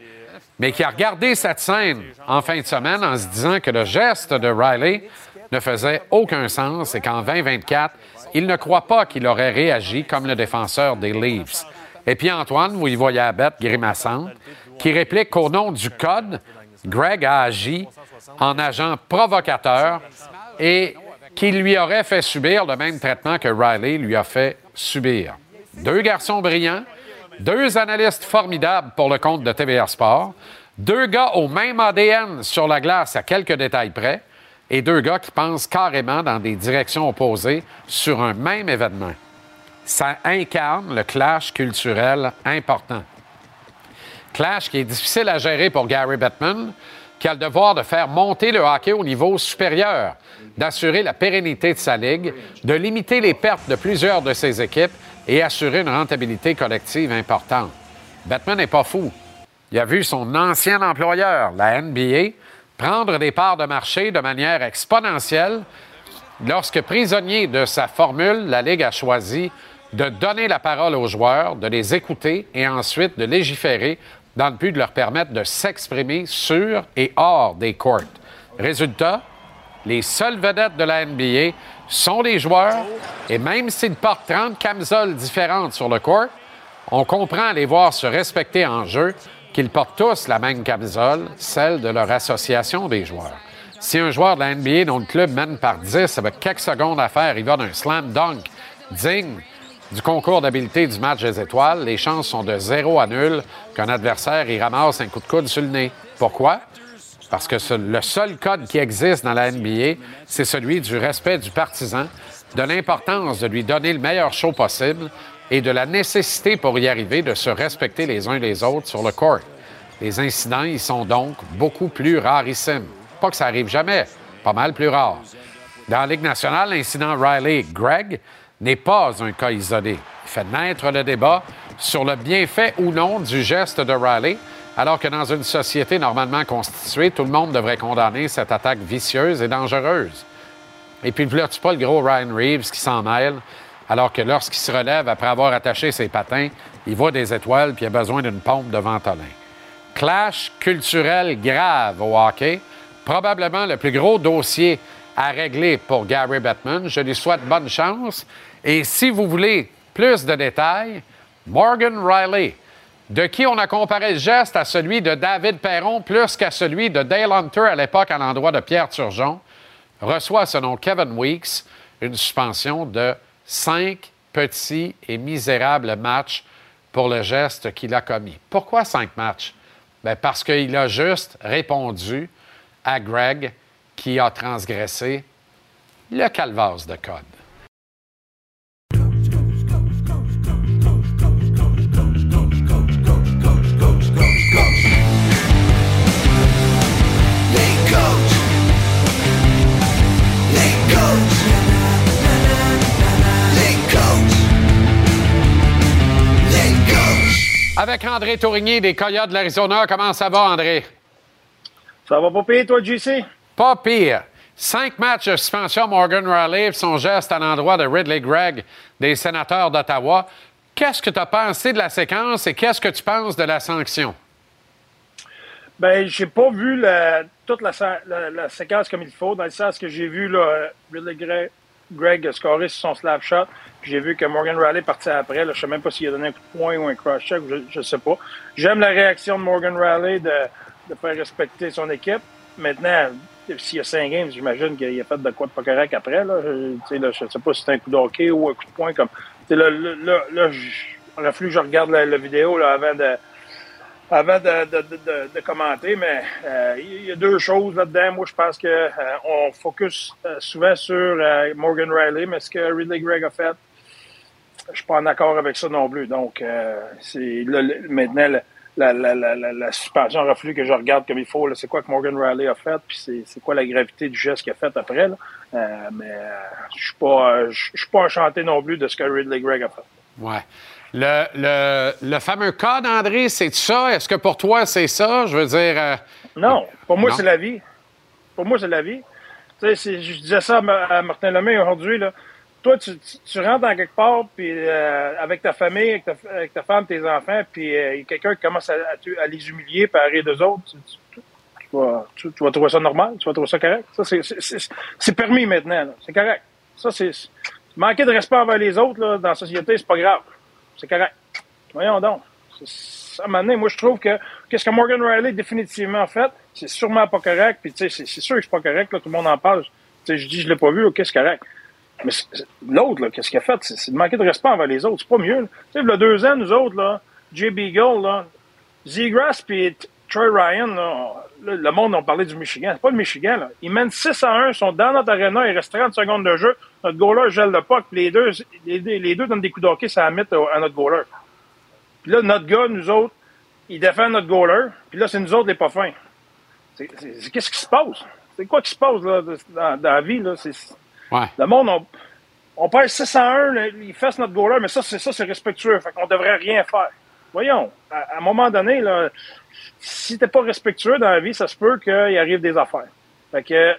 mais qui a regardé cette scène en fin de semaine en se disant que le geste de Riley ne faisait aucun sens et qu'en 2024, il ne croit pas qu'il aurait réagi comme le défenseur des Leafs. Et puis Antoine, vous y voyez la bête grimaçante, qui réplique qu'au nom du code, Greg a agi en agent provocateur et qu'il lui aurait fait subir le même traitement que Riley lui a fait subir. Deux garçons brillants, deux analystes formidables pour le compte de TVA Sport, deux gars au même ADN sur la glace à quelques détails près, et deux gars qui pensent carrément dans des directions opposées sur un même événement. Ça incarne le clash culturel important. Clash qui est difficile à gérer pour Gary Bettman, qui a le devoir de faire monter le hockey au niveau supérieur, d'assurer la pérennité de sa ligue, de limiter les pertes de plusieurs de ses équipes et assurer une rentabilité collective importante. Bettman n'est pas fou. Il a vu son ancien employeur, la NBA, prendre des parts de marché de manière exponentielle lorsque, prisonnier de sa formule, la Ligue a choisi de donner la parole aux joueurs, de les écouter et ensuite de légiférer dans le but de leur permettre de s'exprimer sur et hors des courts. Résultat, les seules vedettes de la NBA sont les joueurs et même s'ils portent 30 camisoles différentes sur le court, on comprend les voir se respecter en jeu qu'ils portent tous la même camisole, celle de leur association des joueurs. Si un joueur de la NBA dont le club mène par 10 avec quelques secondes à faire, il va d'un slam dunk digne du concours d'habileté du match des étoiles, les chances sont de 0 à nul qu'un adversaire y ramasse un coup de coude sur le nez. Pourquoi? Parce que le seul code qui existe dans la NBA, c'est celui du respect du partisan, de l'importance de lui donner le meilleur show possible et de la nécessité pour y arriver de se respecter les uns les autres sur le court. Les incidents y sont donc beaucoup plus rarissimes. Pas que ça arrive jamais, pas mal plus rare. Dans la Ligue nationale, l'incident Riley-Gregg n'est pas un cas isolé. Il fait naître le débat sur le bienfait ou non du geste de Riley, alors que dans une société normalement constituée, tout le monde devrait condamner cette attaque vicieuse et dangereuse. Et puis, ne tu pas le gros Ryan Reeves qui s'en mêle, alors que lorsqu'il se relève après avoir attaché ses patins, il voit des étoiles puis il a besoin d'une pompe de ventolin? Clash culturel grave au hockey, probablement le plus gros dossier à régler pour Gary Bettman. Je lui souhaite bonne chance. Et si vous voulez plus de détails, Morgan Riley, de qui on a comparé le geste à celui de David Perron plus qu'à celui de Dale Hunter à l'époque à l'endroit de Pierre Turgeon, reçoit, selon Kevin Weeks, une suspension de cinq petits et misérables matchs pour le geste qu'il a commis. Pourquoi cinq matchs? Ben, parce qu'il a juste répondu à Greg qui a transgressé le calvaire de code. Avec André Tourigny des Coyotes de l'Arizona, comment ça va, André? Ça va pas pire, toi, JC? Pas pire. Cinq matchs de suspension Morgan Riley pour son geste à l'endroit de Ridley Gregg des sénateurs d'Ottawa. Qu'est-ce que tu as pensé de la séquence et qu'est-ce que tu penses de la sanction? Ben, j'ai pas vu la- toute la, sa- la- la séquence comme il faut, dans le sens que j'ai vu là, Ridley Gregg, Greg scorer sur son slap shot, j'ai vu que Morgan Riley partait après. Je sais même pas s'il a donné un coup de poing ou un cross-check, je, je sais pas. J'aime la réaction de Morgan Riley de, faire respecter son équipe. Maintenant, s'il y a cinq games, j'imagine qu'il a fait de quoi de pas correct après. Je, tu sais, pas si c'est un coup de hockey ou un coup de poing. Comme, là, là, là, je- regarde la, vidéo avant de commenter, mais euh, il y a deux choses là-dedans. Moi, je pense que euh, on focus euh, souvent sur euh, Morgan Riley, mais ce que Ridley Gregg a fait, je suis pas en accord avec ça non plus. Donc, euh, c'est maintenant la, la, la, suspension fallu que je regarde comme il faut. C'est quoi que Morgan Riley a fait, puis c'est, quoi la gravité du geste qu'il a fait après. Là. Euh, mais euh, je suis pas, je je suis pas enchanté non plus de ce que Ridley Gregg a fait. Ouais. Le, le, le fameux code, André, c'est ça? Est-ce que pour toi, c'est ça? Je veux dire. euh, Non, pour moi, c'est la vie. Pour moi, c'est la vie. Tu sais, je disais ça à Martin Lemay aujourd'hui. Là. Toi, tu, tu, rentres dans quelque part, puis euh, avec ta famille, avec ta, avec ta femme, tes enfants, puis euh, quelqu'un qui commence à, à à les humilier, puis à rire d'eux autres. Tu, vas, tu, vas trouver ça normal, tu vas trouver ça correct. Ça, c'est- permis maintenant. C'est correct. Ça, c'est. Manquer de respect envers les autres là, dans la société, c'est pas grave. C'est correct. Voyons donc. C'est- À un moment donné, moi, je trouve que qu'est-ce que Morgan Riley définitivement fait, c'est sûrement pas correct. Puis, tu sais, c'est sûr que c'est pas correct. Là, tout le monde en parle. Tu sais, je dis, je l'ai pas vu. OK, c'est correct. Mais l'autre, qu'est-ce qu'il a fait? C'est de manquer de respect envers les autres. C'est pas mieux. Tu sais, il y nous autres, là, Jay Beagle, là, Zegras puis T- Troy Ryan, là, le monde a parlé du Michigan. C'est pas le Michigan, là. Ils mènent 6 à 1, ils sont dans notre arena, il reste 30 secondes de jeu. Notre goaler gèle le puck, puis les deux, les, deux- donnent des coups de hockey, ça met à notre goaler. Puis là, notre gars, nous autres, il défend notre goaler, puis là, c'est nous autres les pas fins. Qu'est-ce qui se passe? C'est quoi qui se passe là, dans, dans la vie? Là? Ouais. Le monde, on, on perd 6 à 1, là, il fasse notre goaler, mais ça, c'est ça, c'est respectueux. Fait qu'on devrait rien faire. Voyons, à, à un moment donné, là, si t'es pas respectueux dans la vie, ça se peut qu'il arrive des affaires. Fait que,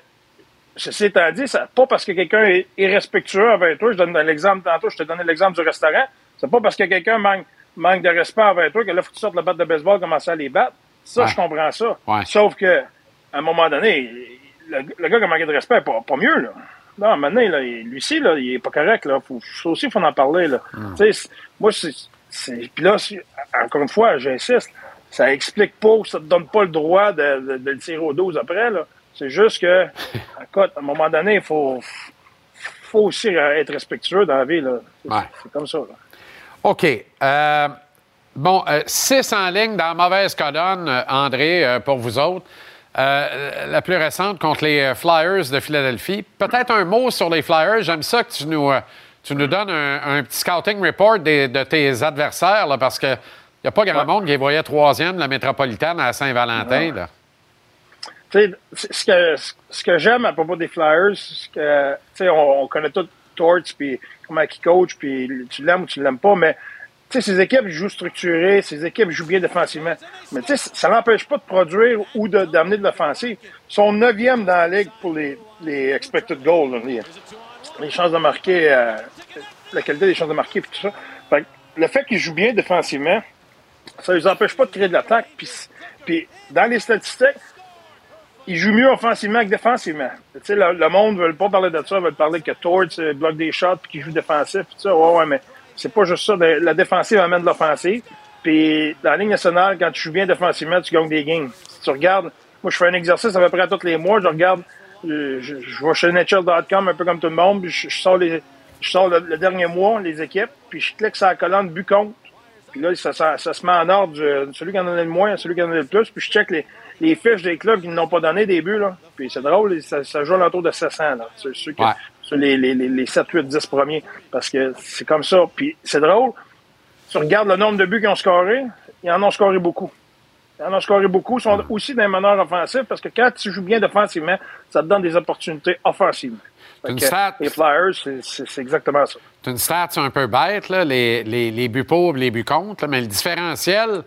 ceci étant dit, ça, pas parce que quelqu'un est irrespectueux envers toi, je donne l'exemple tantôt, je te donnais l'exemple du restaurant, c'est pas parce que quelqu'un manque, manque de respect envers toi que là, faut que tu sortes la batte de baseball, commencer à les battre. Ça, Ouais. je comprends ça. Ouais. Sauf que, à un moment donné, le, le gars qui a manqué de respect, pas, pas mieux, là. Non, donné, là, lui-ci, là, il est pas correct, là. Faut, ça aussi, il faut en parler, là. Mm. C'est- moi, c'est, puis là, encore une fois, j'insiste, ça explique pas, ça te donne pas le droit de, de, de le tirer au 12 après, là. C'est juste que, écoute, à un moment donné, il faut, faut aussi euh, être respectueux dans la vie. là. C'est Ouais. c'est comme ça. là. OK. Euh, bon, euh, six en ligne dans la mauvaise colonne, euh, André, euh, pour vous autres. Euh, la plus récente contre les euh, Flyers de Philadelphie. Peut-être un mot sur les Flyers. J'aime ça que tu nous, euh, tu nous donnes un, un petit scouting report des- de tes adversaires, là, parce qu'il n'y a pas grand monde qui les voyait troisième de la métropolitaine à Saint-Valentin. Tu sais, ce que, ce que j'aime à propos des Flyers, c'est que, tu sais, on, on connaît tout Torts, puis comment il coach, puis tu l'aimes ou tu l'aimes pas, mais, sais, ces équipes jouent structuré, ces équipes jouent bien défensivement. Mais, tu sais, ça n'empêche pas de produire ou de- d'amener de, l'offensive. Ils sont neuvième dans la ligue pour les, les expected goals, là, les, les chances de marquer, euh, la qualité des chances de marquer, puis tout ça. Fait que le fait qu'ils jouent bien défensivement, ça ne les empêche pas de créer de l'attaque. Puis, puis dans les statistiques, ils jouent mieux offensivement que défensivement. Tu sais, le, le monde ne veut pas parler de ça, veut parler que Torts euh, bloque des shots puis qu'il joue défensif. Puis ça, ouais, ouais, mais c'est pas juste ça. De- La défensive amène de l'offensive. Puis dans la Ligue nationale, quand tu joues bien défensivement, tu gagnes des games. Si tu regardes, moi je fais un exercice à peu près tous les mois, je regarde, euh, je, je vais chez NHL.com un peu comme tout le monde, puis je, sors les, je sors le, dernier mois, les équipes, puis je clique sur la colonne but contre. Puis là, ça, se met en ordre, du- celui qui en a le moins, celui qui en a le plus, puis je check les, fiches des clubs qui n'ont pas donné des buts, là. Puis c'est drôle, ça, joue autour de 700, là, Ouais. Sur les, les, les, les 7, 8, 10 premiers, parce que c'est comme ça. Puis c'est drôle, tu regardes le nombre de buts qu'ils ont scoré, ils en ont scoré beaucoup. Ils en ont scoré beaucoup, ils sont aussi des meneurs offensifs, parce que quand tu joues bien défensivement, ça te donne des opportunités offensivement. Une stat. Les Flyers, c'est- exactement ça. C'est une stat un peu bête, là, les, les, les buts pour et les buts contre, là, mais le différentiel,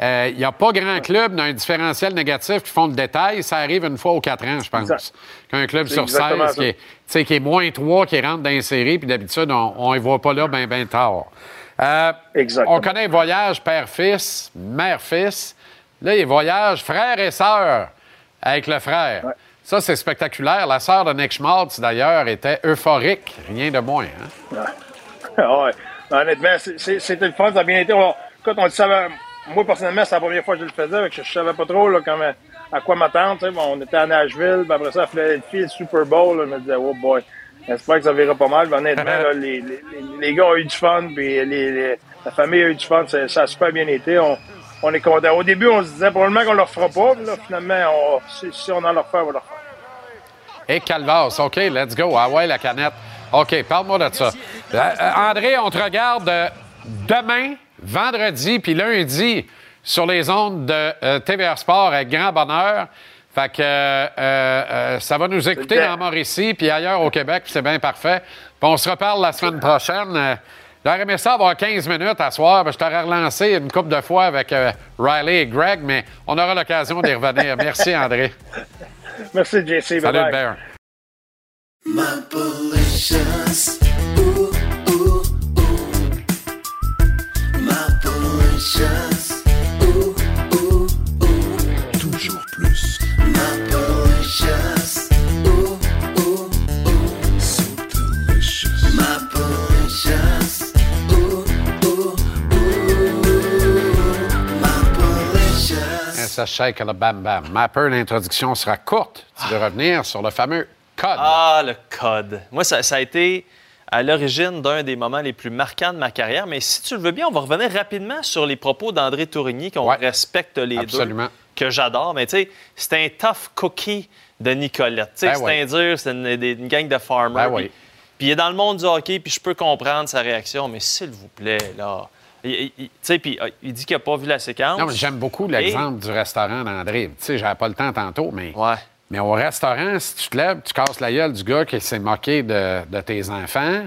il n'y a pas grand club dans un différentiel négatif qui font le détail. Ça arrive une fois aux quatre ans, je pense. Qu'un club sur exactement 16 ça. qui est, qui moins 3 qui rentre dans les séries, puis d'habitude, on ne les voit pas là bien ben tard. Euh, on connaît les voyages père-fils, mère-fils. Là, les voyages frère et sœur avec le frère. Ça, c'est spectaculaire. La sœur de Nick Schmaltz, d'ailleurs, était euphorique, rien de moins. hein? Ouais. Honnêtement, c'était le fun, ça a bien été. On- écoute, on le savait. Moi, personnellement, c'est la première fois que je le faisais, fait que je, je savais pas trop là, comment- à quoi m'attendre. Bon, on était à Nashville, puis après ça, à Philadelphie, le Super Bowl. là, je me disais, oh boy, j'espère que ça verra pas mal. Puis honnêtement, les, les, gars ont eu du fun, puis la famille a eu du fun. Ça, a super bien été. On, on est content. Au début, on se disait probablement qu'on le refera pas. puis Là, finalement, si, on en le refait, on va le refaire. Et Calvas, OK, let's go. Ah ouais, la canette. OK, parle-moi de ça. Euh, euh, André, on te regarde euh, demain, vendredi, puis lundi sur les ondes de euh, TVR Sport avec grand bonheur. Fait que euh, euh, ça va nous écouter dans Mauricie, puis ailleurs au Québec, puis c'est bien parfait. Puis on se reparle la semaine prochaine. J'aurais aimé ça avoir 15 minutes à soir. Je t'aurais relancé une couple de fois avec euh, Riley et Greg, mais on aura l'occasion d'y revenir. Merci, André. Merci, JC. Salut. Bear. Malicious. Ooh, ooh, ooh. Toujours plus. Malicious. Ooh, ooh, ooh. So delicious. Malicious. Ooh, ooh, ooh. Malicious. Ça shake le bam bam. Mapper, l'introduction sera courte. Tu veux revenir sur le fameux code. Ah, le code. Moi, ça, ça a été à l'origine d'un des moments les plus marquants de ma carrière. Mais si tu le veux bien, on va revenir rapidement sur les propos d'André Tourigny, qu'on respecte les absolument. deux, que j'adore. Mais tu sais, c'est un tough cookie de Nicolette. Tu sais, Ben c'est un dur, c'est une, gang de farmers. Ben puis, il est dans le monde du hockey, puis je peux comprendre sa réaction, mais s'il vous plaît, là. Il, il- il- tu sais, puis euh, il dit qu'il n'a pas vu la séquence. Non, mais j'aime beaucoup Et- l'exemple du restaurant d'André. Tu sais, j'avais pas le temps tantôt, mais. Mais au restaurant, si tu te lèves, tu casses la gueule du gars qui s'est moqué de, de tes enfants,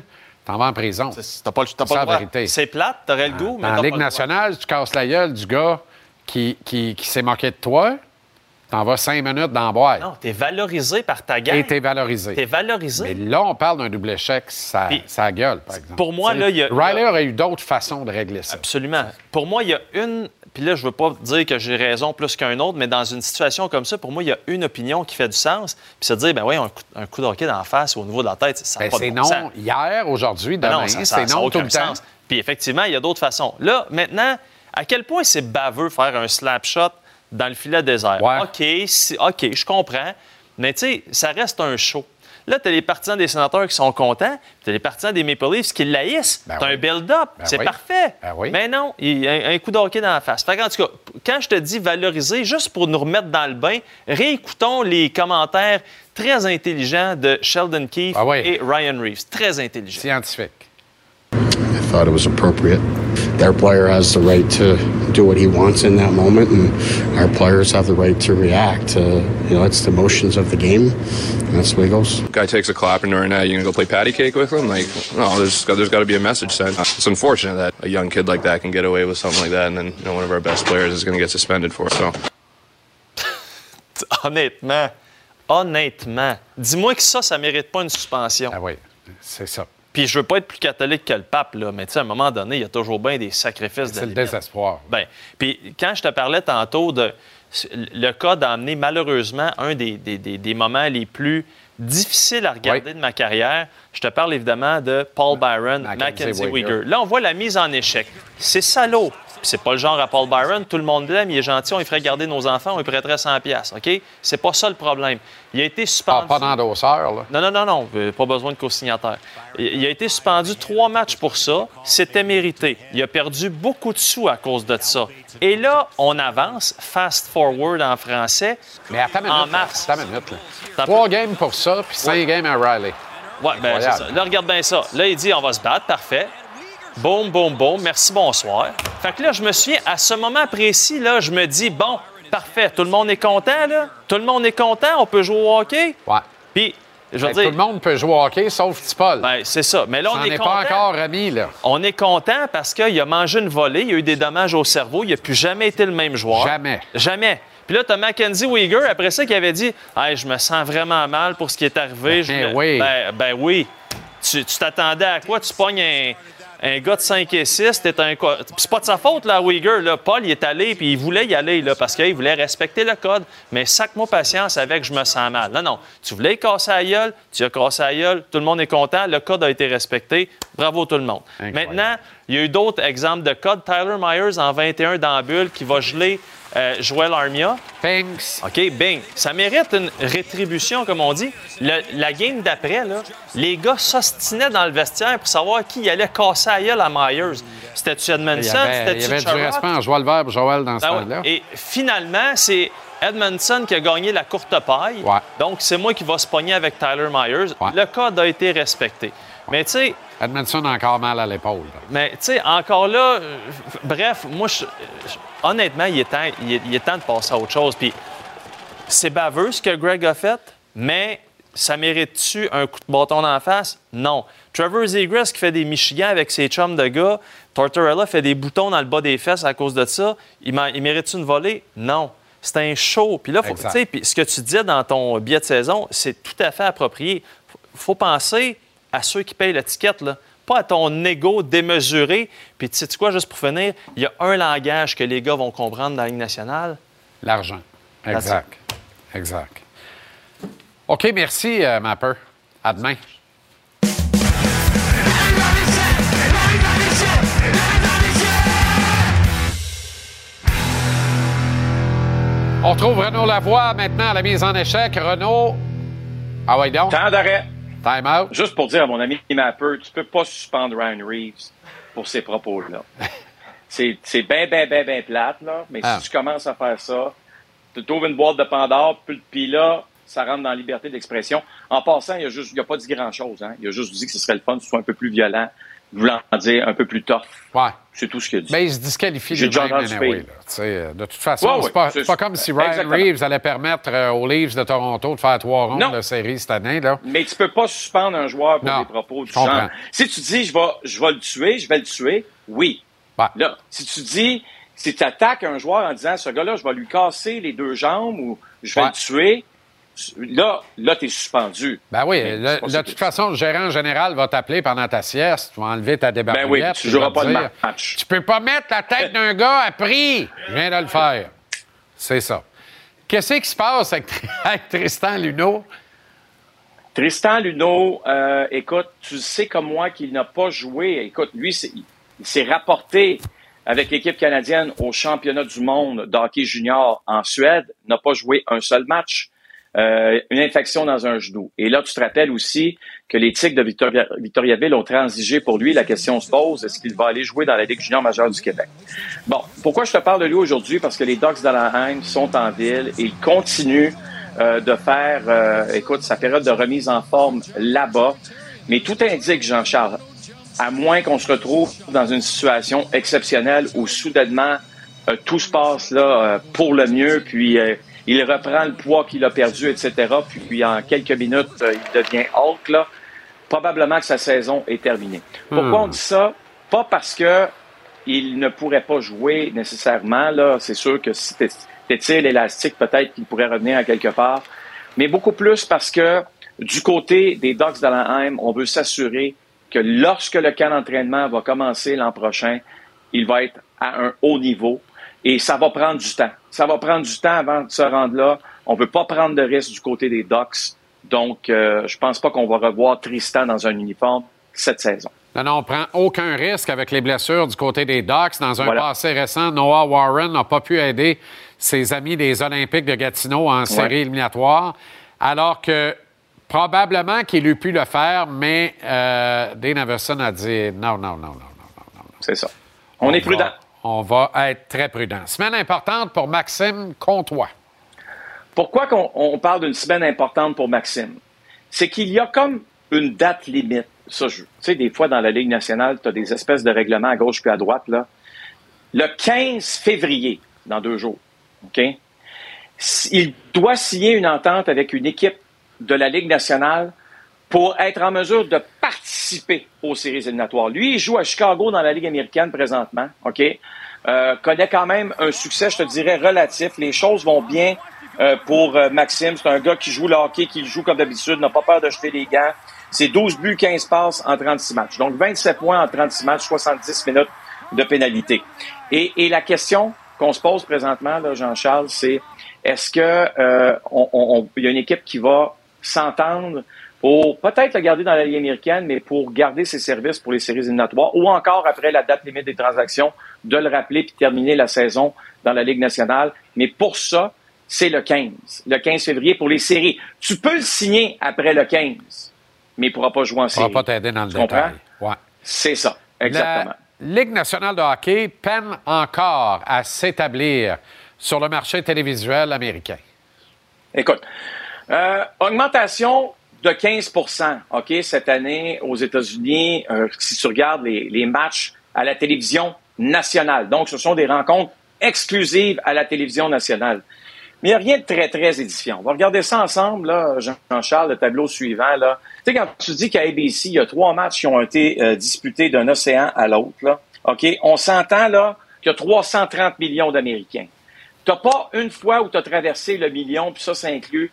t'en vas en prison. T'as pas, pas la droit. vérité. C'est plate, t'aurais le goût, mais pas Ligue nationale, tu casses la gueule du gars qui, qui, qui s'est moqué de toi, t'en vas cinq minutes dans la boîte. Non, t'es valorisé par ta gang. Et t'es valorisé. T'es valorisé. Mais là, on parle d'un double échec, ça, Puis, ça gueule, par exemple. pour moi, là, il y a- Riley aurait eu d'autres façons de régler ça. Absolument. Pour moi, il y a une. Puis là, je veux pas dire que j'ai raison plus qu'un autre, mais dans une situation comme ça, pour moi, il y a une opinion qui fait du sens. Puis se dire, ben oui, un coup, un coup de hockey dans la face ou au niveau de la tête, ça n'a Ben, pas de bon non sens. hier, aujourd'hui, Ben demain. ça- c'est non tout le temps. Puis effectivement, il y a d'autres façons. Là, maintenant, à quel point c'est baveux faire un slap shot dans le filet désert? OK, si- OK, je comprends. Mais tu sais, ça reste un show. Là, tu as les partisans des sénateurs qui sont contents, tu as les partisans des Maple Leafs qui l'haïssent. Ben tu as oui. un build-up. Ben c'est oui. parfait. Ben oui. Mais non, il y a un, coup de hockey dans la face. Fait qu'en tout cas, quand je te dis valoriser, juste pour nous remettre dans le bain, réécoutons les commentaires très intelligents de Sheldon Keefe Ah oui. et Ryan Reeves. Très intelligents. Scientifique. I thought it was appropriate. Their player has the right to do what he wants in that moment, and our players have the right to react. Uh, you know, it's the motions of the game, and that's the way it goes. guy takes a clap and during that, you're gonna go play patty cake with him? Like, no, there's there's got to be a message sent. It's unfortunate that a young kid like that can get away with something like that, and then you know one of our best players is gonna get suspended for it. So. Honnêtement, honnêtement, dis-moi que ça, ça mérite pas une suspension. Ah oui, c'est ça. Puis je veux pas être plus catholique que le pape, là, mais tu sais, à un moment donné, il y a toujours bien des sacrifices de C'est le limite. désespoir. Ben, puis quand je te parlais tantôt de le cas d'emmener malheureusement un des, des- des- des moments les plus difficiles à regarder de ma carrière, je te parle évidemment de Paul Byron, Mackenzie Mackenzie. Là, on voit la mise en échec. C'est salaud. C'est pas le genre à Paul Byron. Tout le monde l'aime, il est gentil, on lui ferait garder nos enfants, on lui prêterait 100 pièces, OK? C'est pas ça le problème. Il a été suspendu. Ah, pas d'endosseur, là. Non, non, non, non, euh, pas besoin de co-signataire. Il a été suspendu trois matchs pour ça. C'était mérité. Il a perdu beaucoup de sous à cause de ça. Et là, on avance, fast forward en français, Mais attends une minute, en là. mars. Attends une minute, là. Trois games pour ça, puis cinq games à Riley. Ouais, ben ça. Là, regarde bien ça. Là, il dit on va se battre, parfait. Boum, boum, boum, merci, bonsoir. Fait que là, je me souviens, à ce moment précis, là, je me dis, bon, parfait, tout le monde est content, là? Tout le monde est content, on peut jouer au hockey? Ouais. Puis, je veux Ben, dire. Tout le monde peut jouer au hockey, sauf Tipol. Ben, c'est ça. Mais là, on Ça est n'est content. pas encore remis, là. On est content parce qu'il a mangé une volée, il a eu des dommages au cerveau, il n'a plus jamais été le même joueur. Jamais. Jamais. Puis là, tu as Mackenzie Weegar, après ça, qui avait dit Hey, Je me sens vraiment mal pour ce qui est arrivé. Je Ben me- oui. Ben, ben oui. Tu tu t'attendais à quoi? Tu pognes un, un gars de 5 et 6, t'es un. c'est pas de sa faute, là, Weegar. Là. Paul, il est allé, puis il voulait y aller, là, parce qu'il voulait respecter le code. Mais sac-moi patience avec Je me sens mal. Non, non. Tu voulais casser la gueule, tu as cassé la gueule, tout le monde est content, le code a été respecté. Bravo tout le monde. Maintenant, il y a eu d'autres exemples de code. Tyler Myers en 21 dans la bulle qui va geler euh, Joel Armia. Pinks. OK, bing. Ça mérite une rétribution, comme on dit. Le- la game d'après, là, les gars s'ostinaient dans le vestiaire pour savoir qui allait casser la gueule à Myers. C'était-tu Il Edmondson? il y C'était-tu avait du respect en le verbe Joël dans ce ouais. temps-là. Et finalement, c'est Edmondson qui a gagné la courte paille. Donc, c'est moi qui va se pogner avec Tyler Myers. Le code a été respecté. Mais tu sais, Edmondson a encore mal à l'épaule. mais tu sais, encore là, euh, bref, moi, je- je- honnêtement, il est, temps, il, est, il est temps de passer à autre chose. Puis c'est baveux ce que Greg a fait, mais ça mérite-tu un coup de bâton la face? Non. Trevor Zegras qui fait des Michigan avec ses chums de gars, Tortorella fait des boutons dans le bas des fesses à cause de ça, il, il mérite-tu une volée? Non. C'est un show. Puis là, faut- ce que tu disais dans ton billet de saison, c'est tout à fait approprié. Faut penser à ceux qui payent l'étiquette, là. Pas à ton ego démesuré. Puis tu sais quoi, juste pour finir, il y a un langage que les gars vont comprendre dans la Ligue nationale. L'argent. Exact. Exact. OK, merci, euh, Mapper. À demain. On retrouve Renaud Lavoie maintenant à la mise en échec. Renaud. Ah ouais, donc? Temps d'arrêt. Time out. Juste pour dire à mon ami Mapper, tu peux pas suspendre Ryan Reeves pour ces propos-là. c'est bien, bien, bien, bien plate, là. Mais Ah. si tu commences à faire ça, tu trouves une boîte de Pandore, puis, là, ça rentre dans la liberté d'expression. En passant, il a juste, il a pas dit grand-chose, hein. Il a juste dit que ce serait le fun que ce soit un peu plus violent, voulant dire un peu plus tough. Ouais. C'est tout ce qu'il a dit. Ben, il se disqualifie J'ai déjà anyway, là. Euh, De toute façon, Ouais, c'est ouais, pas, c'est comme si Ryan Exactement. Reeves allait permettre euh, aux Leafs de Toronto de faire trois rondes Non. de série cette année. Là. Mais tu peux pas suspendre un joueur pour Non, des propos du genre. Si tu dis je vais, je vais le tuer, je vais le tuer, oui. Là, si tu dis, si tu attaques un joueur en disant ce gars-là, je vais lui casser les deux jambes ou je vais le tuer, là, là, tu es suspendu. Ben oui, de toute façon, le gérant général va t'appeler pendant ta sieste, tu vas enlever ta débarbouillette. Ben oui, tu puis joueras pas de dire, match. Tu peux pas mettre la tête d'un gars à prix. Je viens de le faire. C'est ça. Qu'est-ce qui se passe avec, avec Tristan Luneau? Tristan Luneau, euh, écoute, tu sais comme moi qu'il n'a pas joué. Écoute, lui, il s'est rapporté avec l'équipe canadienne au championnat du monde d'hockey junior en Suède, n'a pas joué un seul match. Euh, une infection dans un genou. Et là, tu te rappelles aussi que les Tigres de Victoria, Victoriaville ont transigé pour lui. La question se pose, est-ce qu'il va aller jouer dans la Ligue junior majeure du Québec? Bon, pourquoi je te parle de lui aujourd'hui? Parce que les Ducks d'Anaheim sont en ville et ils continuent euh, de faire, euh, écoute, sa période de remise en forme là-bas. Mais tout indique, Jean-Charles, à moins qu'on se retrouve dans une situation exceptionnelle où soudainement euh, tout se passe là euh, pour le mieux, puis euh, il reprend le poids qu'il a perdu, etc. Puis, puis en quelques minutes, euh, il devient Hulk, là. Probablement que sa saison est terminée. Pourquoi Hmm. on dit ça? Pas parce que il ne pourrait pas jouer nécessairement. Là, c'est sûr que si t'es- t'étires l'élastique, peut-être qu'il pourrait revenir à quelque part. Mais beaucoup plus parce que du côté des Ducks d'Anaheim, on veut s'assurer que lorsque le camp d'entraînement va commencer l'an prochain, il va être à un haut niveau et ça va prendre du temps. Ça va prendre du temps avant de se rendre là. On ne veut pas prendre de risque du côté des Ducks. Donc, euh, je pense pas qu'on va revoir Tristan dans un uniforme cette saison. Non, non, on prend aucun risque avec les blessures du côté des Ducks. Dans un Voilà. passé récent, Noah Warren n'a pas pu aider ses amis des Olympiques de Gatineau en série éliminatoire, alors que probablement qu'il eût pu le faire, mais euh, Dane Everson a dit non, non, non, non. C'est ça. On est prudent. On va être très prudent. Semaine importante pour Maxime Comtois. Pourquoi on parle d'une semaine importante pour Maxime? C'est qu'il y a comme une date limite. Ça, je- tu sais, des fois, dans la Ligue nationale, tu as des espèces de règlements à gauche puis à droite. Le 15 février, dans deux jours, OK? Il doit signer une entente avec une équipe de la Ligue nationale pour être en mesure de participer aux séries éliminatoires. Lui, il joue à Chicago dans la Ligue américaine présentement, OK? Euh, connaît quand même un succès, je te dirais, relatif. Les choses vont bien euh, pour euh, Maxime. C'est un gars qui joue le hockey, qui joue comme d'habitude, n'a pas peur de jeter les gants. C'est 12 buts, 15 passes en 36 matchs. Donc, 27 points en 36 matchs, 70 minutes de pénalité. Et, et la question qu'on se pose présentement, Jean-Charles, c'est est-ce que euh, on- on- y a une équipe qui va s'entendre pour peut-être le garder dans la Ligue américaine, mais pour garder ses services pour les séries éliminatoires, ou encore après la date limite des transactions, de le rappeler puis terminer la saison dans la Ligue nationale. Mais pour ça, c'est le 15, le 15 février pour les séries. Tu peux le signer après le 15, mais il ne pourra pas jouer en Ça va série. pas t'aider dans le Tu comprends? détail. Ouais. C'est ça, exactement. La Ligue nationale de hockey peine encore à s'établir sur le marché télévisuel américain. Écoute, euh, augmentation de 15% OK, cette année aux États-Unis, euh, si tu regardes les, matchs à la télévision nationale. Donc, ce sont des rencontres exclusives à la télévision nationale. Mais il n'y a rien de très, très édifiant. On va regarder ça ensemble, Jean-Charles, le tableau suivant. Là. Tu sais, quand tu dis qu'à ABC, il y a trois matchs qui ont été euh, disputés d'un océan à l'autre, OK, on s'entend là qu'il y a 330 millions d'Américains. T'as pas une fois où tu as traversé le million, puis ça, ça inclut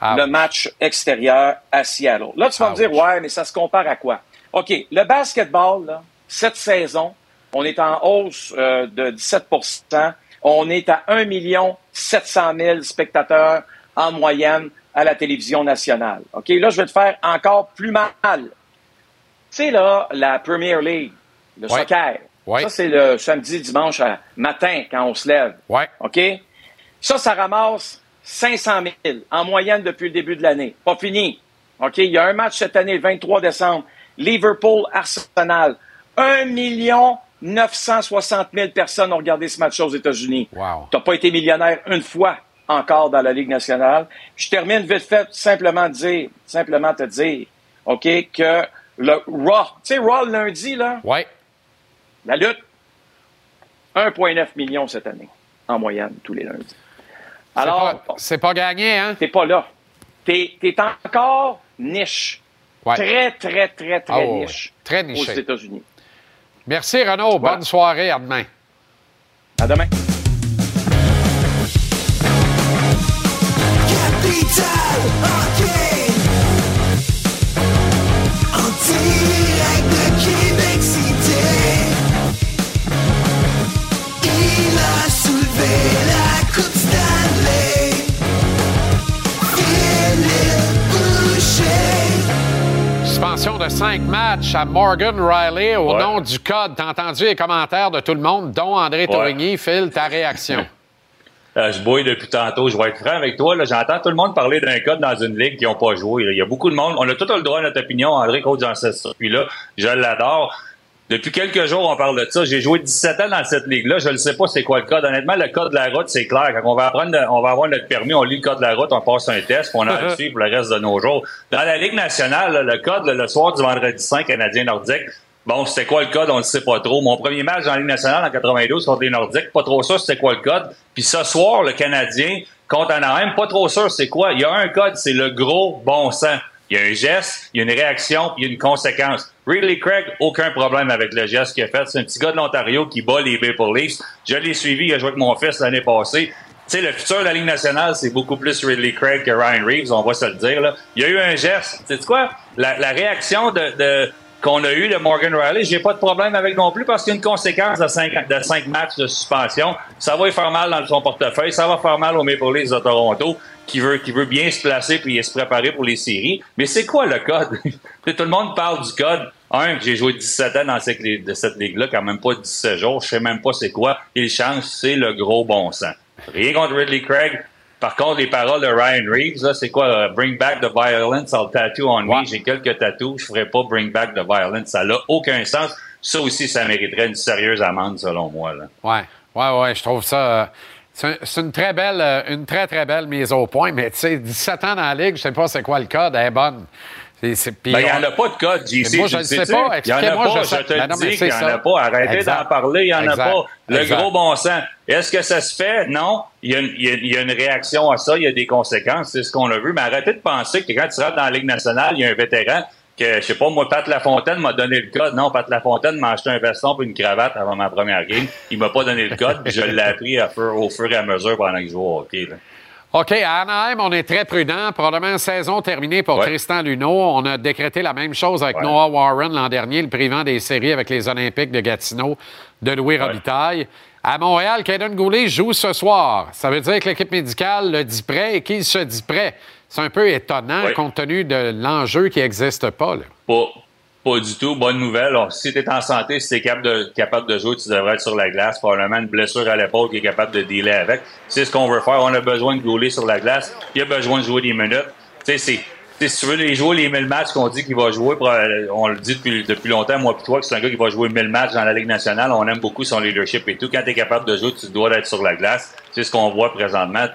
le match extérieur à Seattle. Là, tu vas me dire, ouais, mais ça se compare à quoi? OK, le basketball, là, cette saison, on est en hausse euh, de 17% On est à 1 700 000 spectateurs en moyenne à la télévision nationale. OK, là, je vais te faire encore plus mal. Tu sais, là, la Premier League, le Ouais. soccer, Ouais. ça, c'est le samedi, dimanche matin quand on se lève. OK? Ça, ça ramasse 500 000 en moyenne depuis le début de l'année. Pas fini. OK? Il y a un match cette année, le 23 décembre. Liverpool-Arsenal. 1 million 960 000 personnes ont regardé ce match aux États-Unis. Wow. Tu n'as pas été millionnaire une fois encore dans la Ligue nationale. Je termine vite fait, simplement dire, simplement te dire, OK, que le Raw, tu sais, Raw le lundi, là, Ouais. la lutte, 1,9 million cette année, en moyenne, tous les lundis. Alors, c'est pas gagné, hein? T'es pas là. T'es es encore niche. Ouais. Très, très, très, très Ah niche. ouais. Très Aux niché. États-Unis. Merci, Renaud. Bonne soirée. À demain. À demain. Capital Suspension de cinq matchs à Morgan Riley au nom du code. T'as entendu les commentaires de tout le monde, dont André Ouais. Torigny. Phil, ta réaction? Euh, je bouille depuis tantôt. Je vais être franc avec toi. J'entends tout le monde parler d'un code dans une ligue qui n'ont pas joué. là. Il y a beaucoup de monde. On a tout le droit à notre opinion. André coach dans ce circuit-là. Je l'adore. Depuis quelques jours, on parle de ça. J'ai joué 17 ans dans cette ligue-là. Je ne sais pas c'est quoi le code. Honnêtement, le code de la route, c'est clair. Quand on va apprendre, on va avoir notre permis, on lit le code de la route, on passe un test, puis on en suit pour le reste de nos jours. Dans la Ligue nationale, là, le code, là, le soir du vendredi 5, Canadien Nordique, Bon, c'était quoi le code? On ne sait pas trop. Mon premier match dans la Ligue nationale en 92 contre les Nordiques, pas trop sûr c'était quoi le code. Puis ce soir, le Canadien contre Anaheim, pas trop sûr c'est quoi. Il y a un code, c'est le gros bon sens. Il y a un geste, il y a une réaction, puis il y a une conséquence. Ridley Craig, aucun problème avec le geste qu'il a fait. C'est un petit gars de l'Ontario qui bat les Maple Leafs. Je l'ai suivi, il a joué avec mon fils l'année passée. Tu sais, le futur de la Ligue nationale, c'est beaucoup plus Ridley Craig que Ryan Reeves, on va se le dire. Il y a eu un geste. Tu sais quoi? La, réaction de, qu'on a eu de Morgan Riley, j'ai pas de problème avec non plus parce qu'il y a une conséquence de cinq, de cinq matchs de suspension. Ça va lui faire mal dans son portefeuille, ça va faire mal au Maple Leafs de Toronto qui veut, qui veut bien se placer puis se préparer pour les séries. Mais c'est quoi le code? Tout le monde parle du code. Un, j'ai joué 17 ans dans cette, de cette ligue-là, quand même pas 17 jours, je sais même pas c'est quoi. Il change, c'est le gros bon sens. Rien contre Ridley Craig, par contre, les paroles de Ryan Reeves, là, c'est quoi? euh, bring back the violence, I'll tattoo on me. J'ai quelques tattoos, je ferai pas bring back the violence. Ça n'a aucun sens. Ça aussi, ça mériterait une sérieuse amende, selon moi. Là. Ouais, ouais, ouais, je trouve ça. euh, C'est un- c'est une très belle, euh, une très, très belle mise au point, mais tu sais, 17 ans dans la Ligue, je sais pas c'est quoi le code, elle est bonne. Ben, il n'y on- en a pas de code, JC. Moi, je le ne sais pas. Il y en a pas. je te Ben mais dis qu'il n'y en a pas. Arrêtez d'en parler, il n'y en a pas. Le Exact. gros bon sens. Est-ce que ça se fait? Non. Il y, a une, il y a- il y a une réaction à ça, il y a des conséquences, c'est ce qu'on a vu. Mais arrêtez de penser que quand tu rentres dans la Ligue nationale, il y a un vétéran que, je sais pas, moi, Pat Lafontaine m'a donné le code. Non, Pat Lafontaine m'a acheté un veston et une cravate avant ma première game. Il m'a pas donné le code, puis je l'ai appris à au fur et à mesure pendant que je jouais au hockey. là. OK, à Anaheim, on est très prudent. Probablement saison terminée pour Tristan Luneau. On a décrété la même chose avec Noah Warren l'an dernier, le privant des séries avec les Olympiques de Gatineau de Louis Robitaille. À Montréal, Caden Goulet joue ce soir. Ça veut dire que l'équipe médicale le dit prêt et qu'il se dit prêt. C'est un peu étonnant compte tenu de l'enjeu qui n'existe pas. Là. Pas, pas du tout. Bonne nouvelle. Alors, si tu en santé, si tu es capable de, capable de jouer, tu devrais être sur la glace. Probablement une blessure à l'épaule qui est capable de dealer avec. C'est ce qu'on veut faire. On a besoin de gauler sur la glace. Il a besoin de jouer des minutes. Tu sais, Si tu veux les jouer les 1000 matchs qu'on dit qu'il va jouer, on le dit depuis, depuis longtemps, moi et toi, que c'est un gars qui va jouer 1000 matchs dans la Ligue nationale. On aime beaucoup son leadership et tout. Quand tu es capable de jouer, tu dois être sur la glace. C'est ce qu'on voit présentement.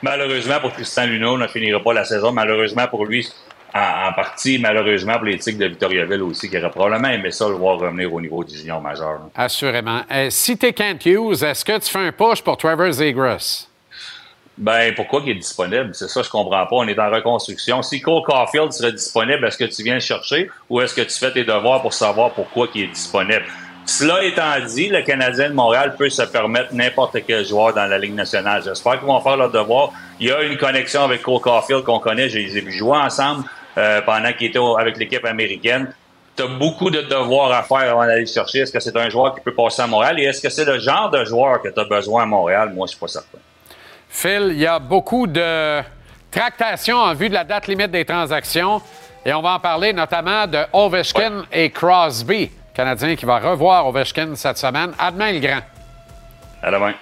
Malheureusement pour Tristan Luneau, on ne finira pas la saison. Malheureusement pour lui, en, en partie, malheureusement pour Tigres de Victoriaville aussi, qui auraient probablement aimé ça le voir revenir au niveau du junior majeur. Assurément. Euh, si tu es Kent Hughes, est-ce que tu fais un push pour Trevor Zegras? Ben, pourquoi il est disponible? C'est ça, je comprends pas. On est en reconstruction. Si Cole Caulfield serait disponible, est-ce que tu viens le chercher ou est-ce que tu fais tes devoirs pour savoir pourquoi il est disponible? Cela étant dit, le Canadien de Montréal peut se permettre n'importe quel joueur dans la Ligue nationale. J'espère qu'ils vont faire leur devoir. Il y a une connexion avec Cole Caulfield qu'on connaît. Je les ai vus jouer ensemble euh, pendant qu'il était avec l'équipe américaine. Tu as beaucoup de devoirs à faire avant d'aller le chercher. Est-ce que c'est un joueur qui peut passer à Montréal? Et est-ce que c'est le genre de joueur que tu as besoin à Montréal? Moi, je suis pas certain. Phil, il y a beaucoup de tractations en vue de la date limite des transactions et on va en parler notamment de Ovechkin et Crosby, Canadien qui va revoir Ovechkin cette semaine. À demain, le grand. À demain.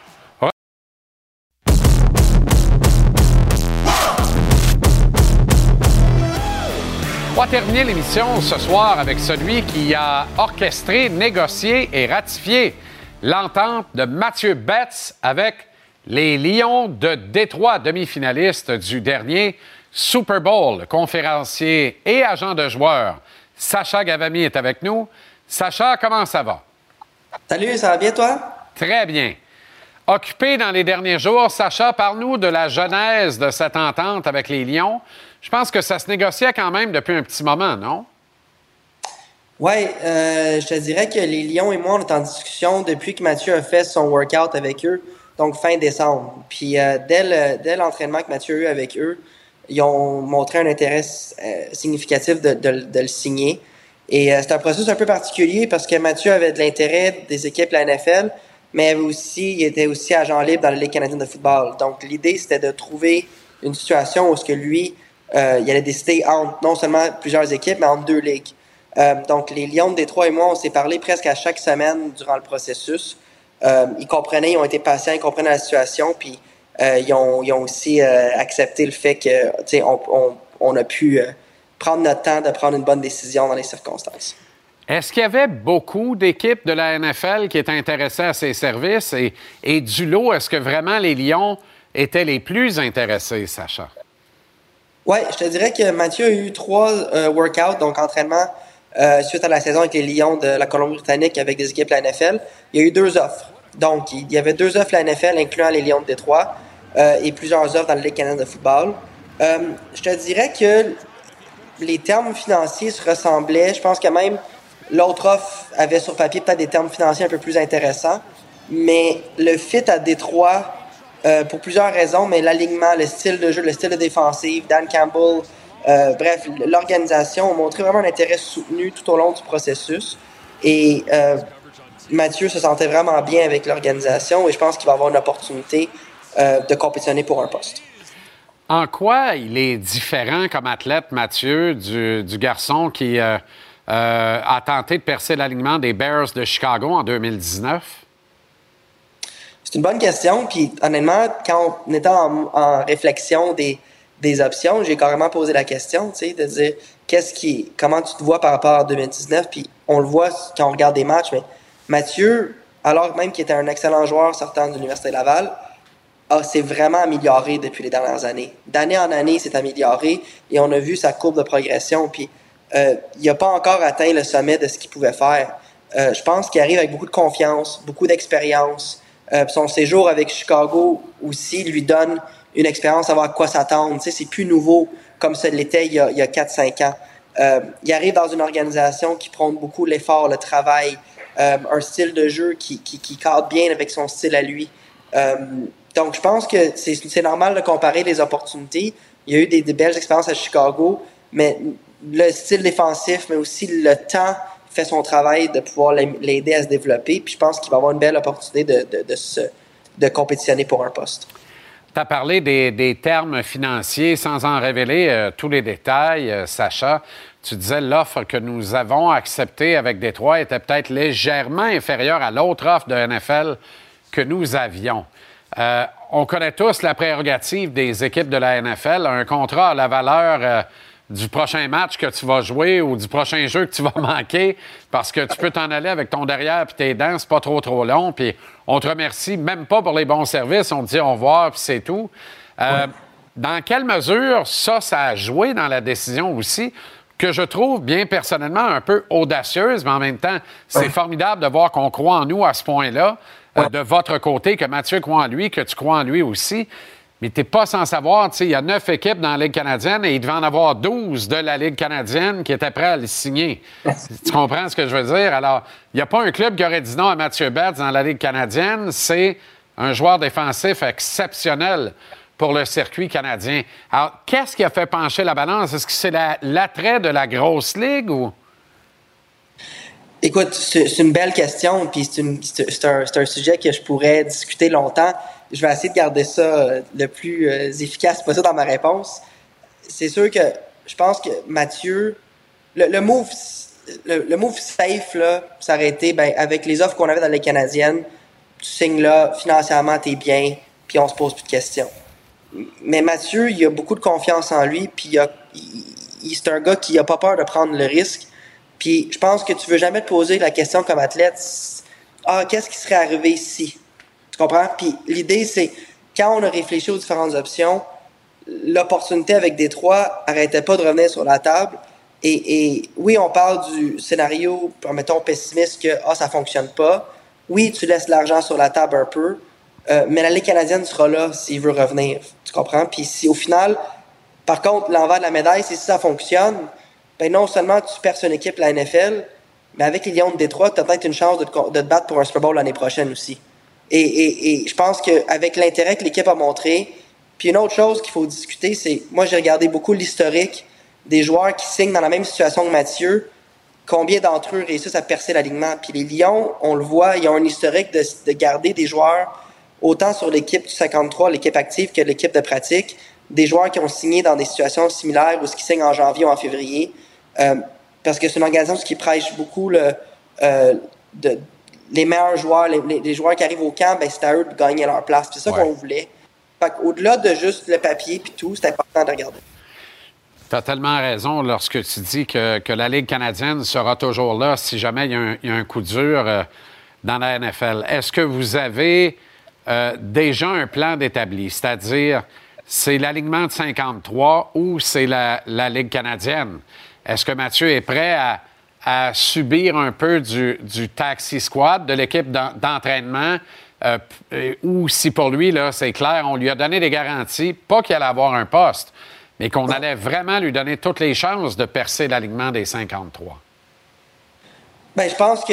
Va terminer l'émission ce soir avec celui qui a orchestré, négocié et ratifié l'entente de Mathieu Betts avec les Lions de Détroit, demi-finalistes du dernier Super Bowl. Conférencier et agent de joueurs, Sacha Gavami est avec nous. Sacha, comment ça va? Salut, ça va bien toi? Très bien. Occupé dans les derniers jours, Sacha, parle-nous de la genèse de cette entente avec les Lions. Je pense que ça se négociait quand même depuis un petit moment, non? Oui, euh, je te dirais que les Lions et moi, on est en discussion depuis que Mathieu a fait son workout avec eux, donc fin décembre. Puis euh, dès le- dès l'entraînement que Mathieu a eu avec eux, ils ont montré un intérêt euh, significatif de, le signer. Et c'est un processus un peu particulier parce que Mathieu avait de l'intérêt des équipes de la NFL, mais aussi, il était aussi agent libre dans la Ligue canadienne de football. Donc l'idée, c'était de trouver une situation où ce que lui, euh, il allait décider entre non seulement plusieurs équipes, mais entre deux ligues. Euh, donc, les Lions de Détroit et moi, on s'est parlé presque à chaque semaine durant le processus. Euh, ils comprenaient, ils ont été patients, ils comprenaient la situation. Puis, euh, ils, ont, aussi accepté le fait que, on, on, on a pu prendre notre temps de prendre une bonne décision dans les circonstances. Est-ce qu'il y avait beaucoup d'équipes de la NFL qui étaient intéressées à ces services? Et du lot, est-ce que vraiment les Lions étaient les plus intéressés, Sacha? Oui, je te dirais que Mathieu a eu trois euh, workouts, donc entraînement euh, suite à la saison avec les Lions de la Colombie-Britannique avec des équipes de la NFL. Il y a eu deux offres. Donc, il y avait deux offres de la NFL, incluant les Lions de Détroit, euh, et plusieurs offres dans la Ligue canadienne de football. Euh, je te dirais que les termes financiers se ressemblaient. Je pense que même l'autre offre avait sur papier peut-être des termes financiers un peu plus intéressants. Mais le fit à Détroit, euh, pour plusieurs raisons, mais l'alignement, le style de jeu, le style de défensive, Dan Campbell, euh, bref, l'organisation ont montré vraiment un intérêt soutenu tout au long du processus. Et euh, Mathieu se sentait vraiment bien avec l'organisation et je pense qu'il va avoir une opportunité de compétitionner pour un poste. En quoi il est différent comme athlète, Mathieu, du, garçon qui a tenté de percer l'alignement des Bears de Chicago en 2019? C'est une bonne question. Puis honnêtement, quand on était en, réflexion des, des options, j'ai carrément posé la question, tu sais, de dire qu'est-ce qui, comment tu te vois par rapport à 2019. Puis on le voit quand on regarde des matchs, mais Mathieu, alors même qu'il était un excellent joueur sortant de l'Université Laval, ah, s'est vraiment amélioré depuis les dernières années. D'année en année, s'est amélioré et on a vu sa courbe de progression. Puis euh, il n'a pas encore atteint le sommet de ce qu'il pouvait faire. Euh, je pense qu'il arrive avec beaucoup de confiance, beaucoup d'expérience. Euh, son séjour avec Chicago aussi lui donne une expérience, savoir à quoi s'attendre. Tu sais, c'est plus nouveau comme ça l'était il y a, a 4-5 ans. Euh, il arrive dans une organisation qui prône beaucoup l'effort, le travail, euh, un style de jeu qui, qui, qui cadre bien avec son style à lui. Euh, donc, je pense que c'est c'est normal de comparer les opportunités. Il y a eu des, des belles expériences à Chicago, mais le style défensif, mais aussi le temps fait son travail de pouvoir l'aider à se développer. Puis je pense qu'il va avoir une belle opportunité de, de, se, de compétitionner pour un poste. Tu as parlé des, des, termes financiers sans en révéler euh, tous les détails, euh, Sacha. Tu disais l'offre que nous avons acceptée avec Détroit était peut-être légèrement inférieure à l'autre offre de NFL que nous avions. Euh, on connaît tous la prérogative des équipes de la NFL. Un contrat à la valeur du prochain match que tu vas jouer ou du prochain jeu que tu vas manquer parce que tu peux t'en aller avec ton derrière puis tes dents, c'est pas trop trop long. Puis on te remercie même pas pour les bons services. On te dit au revoir puis c'est tout. Euh, Dans quelle mesure ça, ça a joué dans la décision aussi? que je trouve bien personnellement un peu audacieuse, mais en même temps, c'est formidable de voir qu'on croit en nous à ce point-là, euh, de votre côté, que Mathieu croit en lui, que tu crois en lui aussi. Mais tu n'es pas sans savoir, tu sais, il y a neuf équipes dans la Ligue canadienne et il devait en avoir douze de la Ligue canadienne qui étaient prêts à les signer. tu comprends ce que je veux dire? Alors, il n'y a pas un club qui aurait dit non à Mathieu Betts dans la Ligue canadienne. C'est un joueur défensif exceptionnel pour le circuit canadien. Alors, qu'est-ce qui a fait pencher la balance? Est-ce que c'est la- l'attrait de la grosse ligue ou? Écoute, c'est une belle question, puis un, c'est un sujet que je pourrais discuter longtemps. Je vais essayer de garder ça euh, le plus euh, efficace possible dans ma réponse. C'est sûr que je pense que Mathieu, le, move, le, move safe là, ça aurait été ben, avec les offres qu'on avait dans les canadiennes, tu signes là, financièrement t'es bien, puis on se pose plus de questions. Mais Mathieu, il a beaucoup de confiance en lui, puis il il- c'est un gars qui a pas peur de prendre le risque. Puis je pense que tu veux jamais te poser la question comme athlète, ah, qu'est-ce qui serait arrivé si? Tu comprends? Puis l'idée, c'est, quand on a réfléchi aux différentes options, l'opportunité avec Détroit arrêtait pas de revenir sur la table. Et, oui, on parle du scénario, permettons, pessimiste que ah, ça fonctionne pas. Oui, tu laisses l'argent sur la table un peu, euh, mais la Ligue canadienne sera là s'il veut revenir. Tu comprends? Puis si au final, par contre, l'envers de la médaille, c'est si ça fonctionne, ben non seulement tu perces une équipe la NFL, mais avec les Lions de Détroit, tu as peut-être une chance de te battre pour un Super Bowl l'année prochaine aussi. Et, je pense qu'avec l'intérêt que l'équipe a montré, puis une autre chose qu'il faut discuter, c'est, moi j'ai regardé beaucoup l'historique des joueurs qui signent dans la même situation que Mathieu, combien d'entre eux réussissent à percer l'alignement? Puis les Lions, on le voit, ils ont un historique de, de garder des joueurs autant sur l'équipe du 53, l'équipe active, que l'équipe de pratique, des joueurs qui ont signé dans des situations similaires ou ce qui signent en janvier ou en février. Euh, parce que c'est une organisation qui prêche beaucoup le, euh, de, les meilleurs joueurs, les, les- les joueurs qui arrivent au camp, ben, c'est à eux de gagner leur place. C'est ça Ouais. qu'on voulait. Fait au-delà de juste le papier puis tout, c'est important de regarder. Tu as tellement raison lorsque tu dis que, que, la Ligue canadienne sera toujours là si jamais il y a un, il y a un coup dur euh, dans la NFL. Est-ce que vous avez euh, déjà un plan d'établi? C'est-à-dire, c'est l'alignement de 53 ou c'est la, la, Ligue canadienne? Est-ce que Mathieu est prêt à, à subir un peu du, du taxi squad de l'équipe d'entraînement? Euh, ou si pour lui, là, c'est clair, on lui a donné des garanties, pas qu'il allait avoir un poste, mais qu'on allait vraiment lui donner toutes les chances de percer l'alignement des 53. Bien, je pense que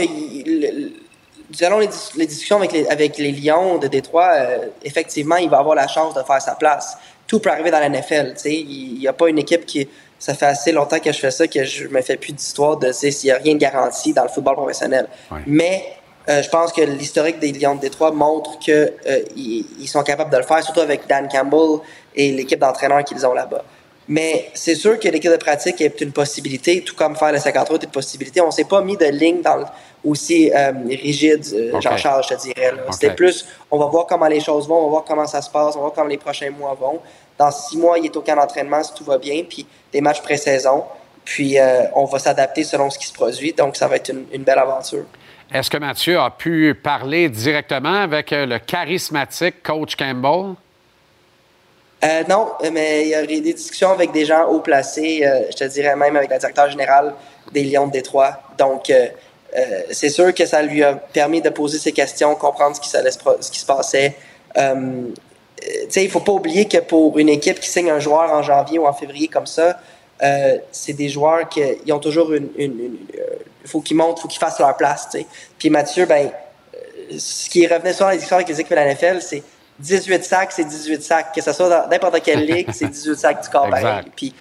selon les, les, discussions avec les, avec les Lions de Détroit, euh, effectivement, il va avoir la chance de faire sa place. Tout peut arriver dans la NFL. Il n'y a pas une équipe qui. Ça fait assez longtemps que je fais ça que je me fais plus d'histoire de s'il n'y a rien de garanti dans le football professionnel. Ouais. Mais euh, je pense que l'historique des Lions de Détroit montre qu'ils euh, ils sont capables de le faire, surtout avec Dan Campbell et l'équipe d'entraîneurs qu'ils ont là-bas. Mais c'est sûr que l'équipe de pratique est une possibilité, tout comme faire le 53 est une possibilité. On s'est pas mis de ligne dans le, aussi euh, rigide, Okay. Jean-Charles, je te dirais. là. Ok. C'était plus, on va voir comment les choses vont, on va voir comment ça se passe, on va voir comment les prochains mois vont. Dans six mois, il est au camp d'entraînement si tout va bien, puis des matchs pré-saison. Puis euh, on va s'adapter selon ce qui se produit. Donc ça va être une, une belle aventure. Est-ce que Mathieu a pu parler directement avec euh, le charismatique coach Campbell? Euh, non, mais il y a eu des discussions avec des gens haut placés, euh, je te dirais même avec la directeur générale des Lions de Détroit. Donc, c'est sûr que ça lui a permis de poser ses questions, comprendre ce qui, s'allait se pro- ce qui se passait. Euh, il faut pas oublier que pour une équipe qui signe un joueur en janvier ou en février comme ça, euh, c'est des joueurs qui ils ont toujours une... une- euh, faut qu'ils montrent, faut qu'ils fassent leur place. Puis Mathieu, ben, ce qui revenait souvent dans les discussions avec les équipes de la NFL, c'est 18 sacs, c'est 18 sacs. Que ce soit dans n'importe quelle ligue, c'est 18 sacs du corps pareil. Puis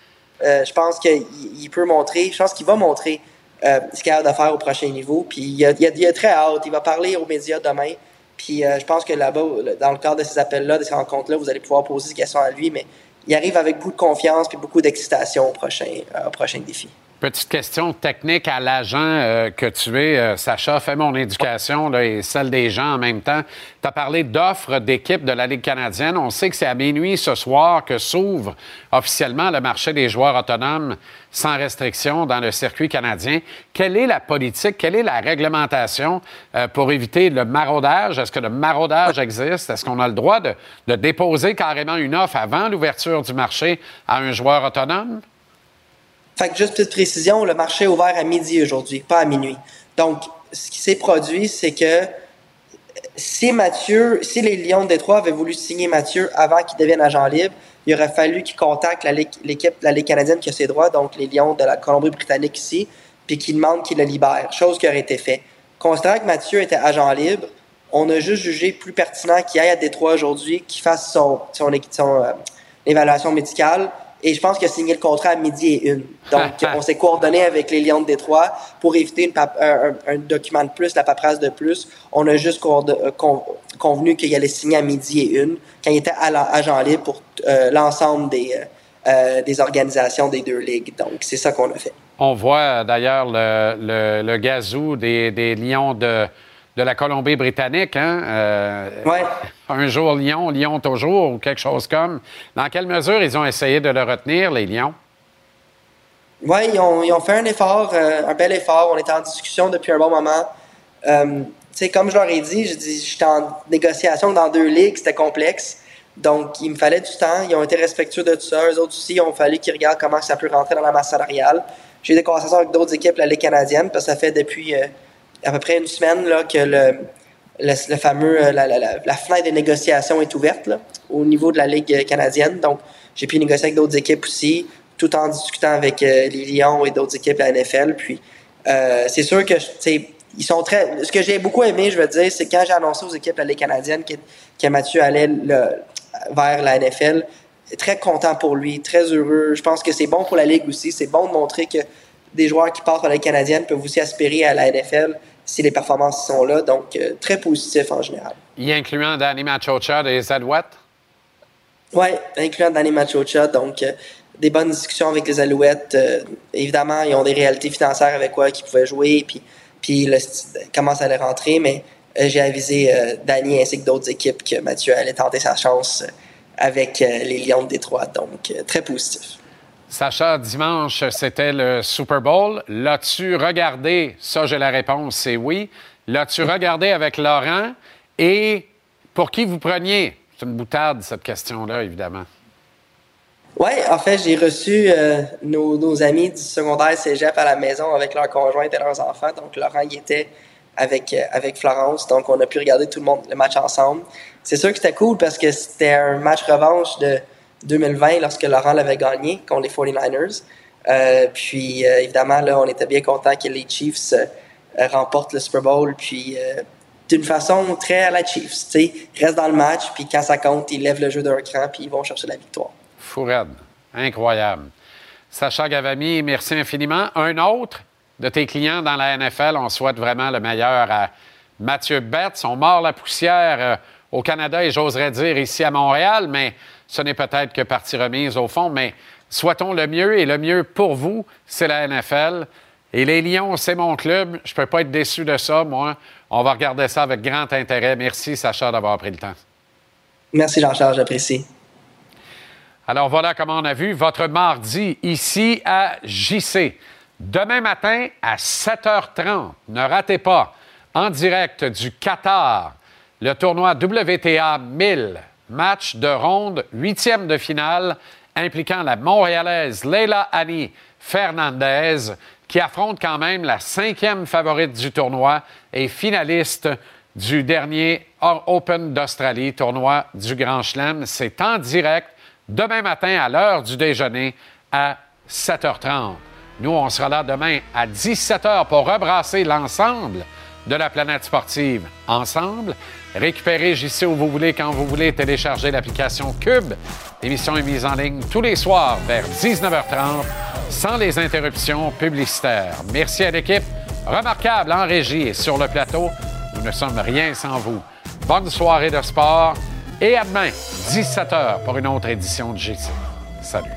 euh, je pense qu'il il peut montrer, je pense qu'il va montrer euh, ce qu'il a de faire au prochain niveau. Puis il a, il, a, il a très hâte. Il va parler aux médias demain. Puis euh, je pense que là-bas, dans le cadre de ces appels-là, de ces rencontres-là, vous allez pouvoir poser des questions à lui. Mais il arrive avec beaucoup de confiance puis beaucoup d'excitation au prochain, euh, au prochain défi. Petite question technique à l'agent euh, que tu es, euh, Sacha. Fais mon éducation là, et celle des gens en même temps. Tu as parlé d'offres d'équipe de la Ligue canadienne. On sait que c'est à minuit ce soir que s'ouvre officiellement le marché des joueurs autonomes sans restriction dans le circuit canadien. Quelle est la politique, quelle est la réglementation euh, pour éviter le maraudage? Est-ce que le maraudage existe? Est-ce qu'on a le droit de déposer carrément une offre avant l'ouverture du marché à un joueur autonome? Fait que juste petite précision, le marché est ouvert à midi aujourd'hui, pas à minuit. Donc, ce qui s'est produit, c'est que si Mathieu, si les Lions de Détroit avaient voulu signer Mathieu avant qu'il devienne agent libre, il aurait fallu qu'il contacte l'équipe de la Ligue canadienne qui a ses droits, donc les Lions de la Colombie-Britannique ici, puis qu'il demande qu'il le libère, chose qui aurait été faite. Considérant que Mathieu était agent libre, on a juste jugé plus pertinent qu'il aille à Détroit aujourd'hui, qu'il fasse son, son, son, euh, évaluation médicale. Et je pense qu'il a signé le contrat à midi et une. Donc, on s'est coordonné avec les Lions de Détroit pour éviter une un, document de plus, la paperasse de plus. On a juste euh, con- convenu qu'il allait signer à midi et une quand il était à agent libre pour euh, l'ensemble des, euh, des organisations des deux ligues. Donc, c'est ça qu'on a fait. On voit d'ailleurs le, le, le gazou des, des Lions de, de la Colombie-Britannique. Hein? Euh, Un jour Lyon, Lyon toujours, ou quelque chose comme. Dans quelle mesure ils ont essayé de le retenir, les Lions? Oui, ils ont, ils ont fait un effort, euh, un bel effort. On était en discussion depuis un bon moment. Euh, tu sais, comme je leur ai dit, je dis, j'étais en négociation dans deux ligues, c'était complexe. Donc, il me fallait du temps. Ils ont été respectueux de tout ça. Eux autres aussi, il ont fallu qu'ils regardent comment ça peut rentrer dans la masse salariale. J'ai des conversations avec d'autres équipes la Ligue canadienne, parce que ça fait depuis euh, à peu près une semaine là, que le, le, fameux, euh, la, la, la, la fenêtre de négociation est ouverte au niveau de la Ligue canadienne. Donc, j'ai pu négocier avec d'autres équipes aussi, tout en discutant avec euh, les Lions et d'autres équipes de la NFL. Puis, euh, c'est sûr que, ils sont très. Ce que j'ai beaucoup aimé, je veux dire, c'est quand j'ai annoncé aux équipes de la Ligue canadienne que Mathieu allait le- vers la NFL, très content pour lui, très heureux. Je pense que c'est bon pour la Ligue aussi. C'est bon de montrer que des joueurs qui partent à la Ligue canadienne peuvent aussi aspirer à la NFL si les performances sont là. Donc, euh, très positif en général. Y incluant Danny Machocha des Alouettes? Oui, incluant Danny Machocha. Donc, euh, des bonnes discussions avec les Alouettes. Euh, évidemment, ils ont des réalités financières avec quoi qu'ils pouvaient jouer, puis, puis le comment ça allait rentrer. Mais j'ai avisé Danny ainsi que d'autres équipes que Mathieu allait tenter sa chance avec les Lions de Détroit. Donc, très positif. Sacha, dimanche, c'était le Super Bowl. L'as-tu regardé? Ça, j'ai la réponse, c'est oui. L'as-tu regardé avec Laurent? Et pour qui vous preniez? C'est une boutade, cette question-là, évidemment. Oui, en fait, j'ai reçu euh, nos, nos amis du secondaire cégep à la maison avec leurs conjointes et leurs enfants. Donc, Laurent y était avec, euh, avec Florence. Donc, on a pu regarder tout le monde le match ensemble. C'est sûr que c'était cool parce que c'était un match revanche de 2020 lorsque Laurent l'avait gagné contre les 49ers. Euh, puis, euh, évidemment, là, on était bien content que les Chiefs euh, remportent le Super Bowl. Puis, d'une façon très à la Chiefs. Tu sais, ils restent dans le match, puis quand ça compte, ils lèvent le jeu d'un cran, puis ils vont chercher la victoire. Fourade. Incroyable. Sacha Gavami, merci infiniment. Un autre de tes clients dans la NFL, on souhaite vraiment le meilleur à Mathieu Betts. On mord la poussière au Canada et j'oserais dire ici à Montréal, mais ce n'est peut-être que partie remise au fond. Mais souhaitons le mieux et le mieux pour vous, c'est la NFL. Et les Lions, c'est mon club. Je ne peux pas être déçu de ça, moi. On va regarder ça avec grand intérêt. Merci, Sacha, d'avoir pris le temps. Merci, Jean-Charles, j'apprécie. Alors voilà comment on a vu votre mardi ici à JC. Demain matin à 7h30, ne ratez pas, en direct du Qatar, le tournoi WTA 1000, match de ronde, huitième de finale, impliquant la Montréalaise Leila Annie Fernandez, qui affronte quand même la cinquième favorite du tournoi et finaliste du dernier Open d'Australie, tournoi du Grand Chelem. C'est en direct demain matin à l'heure du déjeuner à 7h30. Nous, on sera là demain à 17h pour rebrasser l'ensemble de la planète sportive ensemble. Récupérez JC où vous voulez, quand vous voulez, télécharger l'application Cube. L'émission est mise en ligne tous les soirs vers 19h30 sans les interruptions publicitaires. Merci à l'équipe remarquable en régie et sur le plateau. Nous ne sommes rien sans vous. Bonne soirée de sport et à demain, 17h, pour une autre édition de JC. Salut.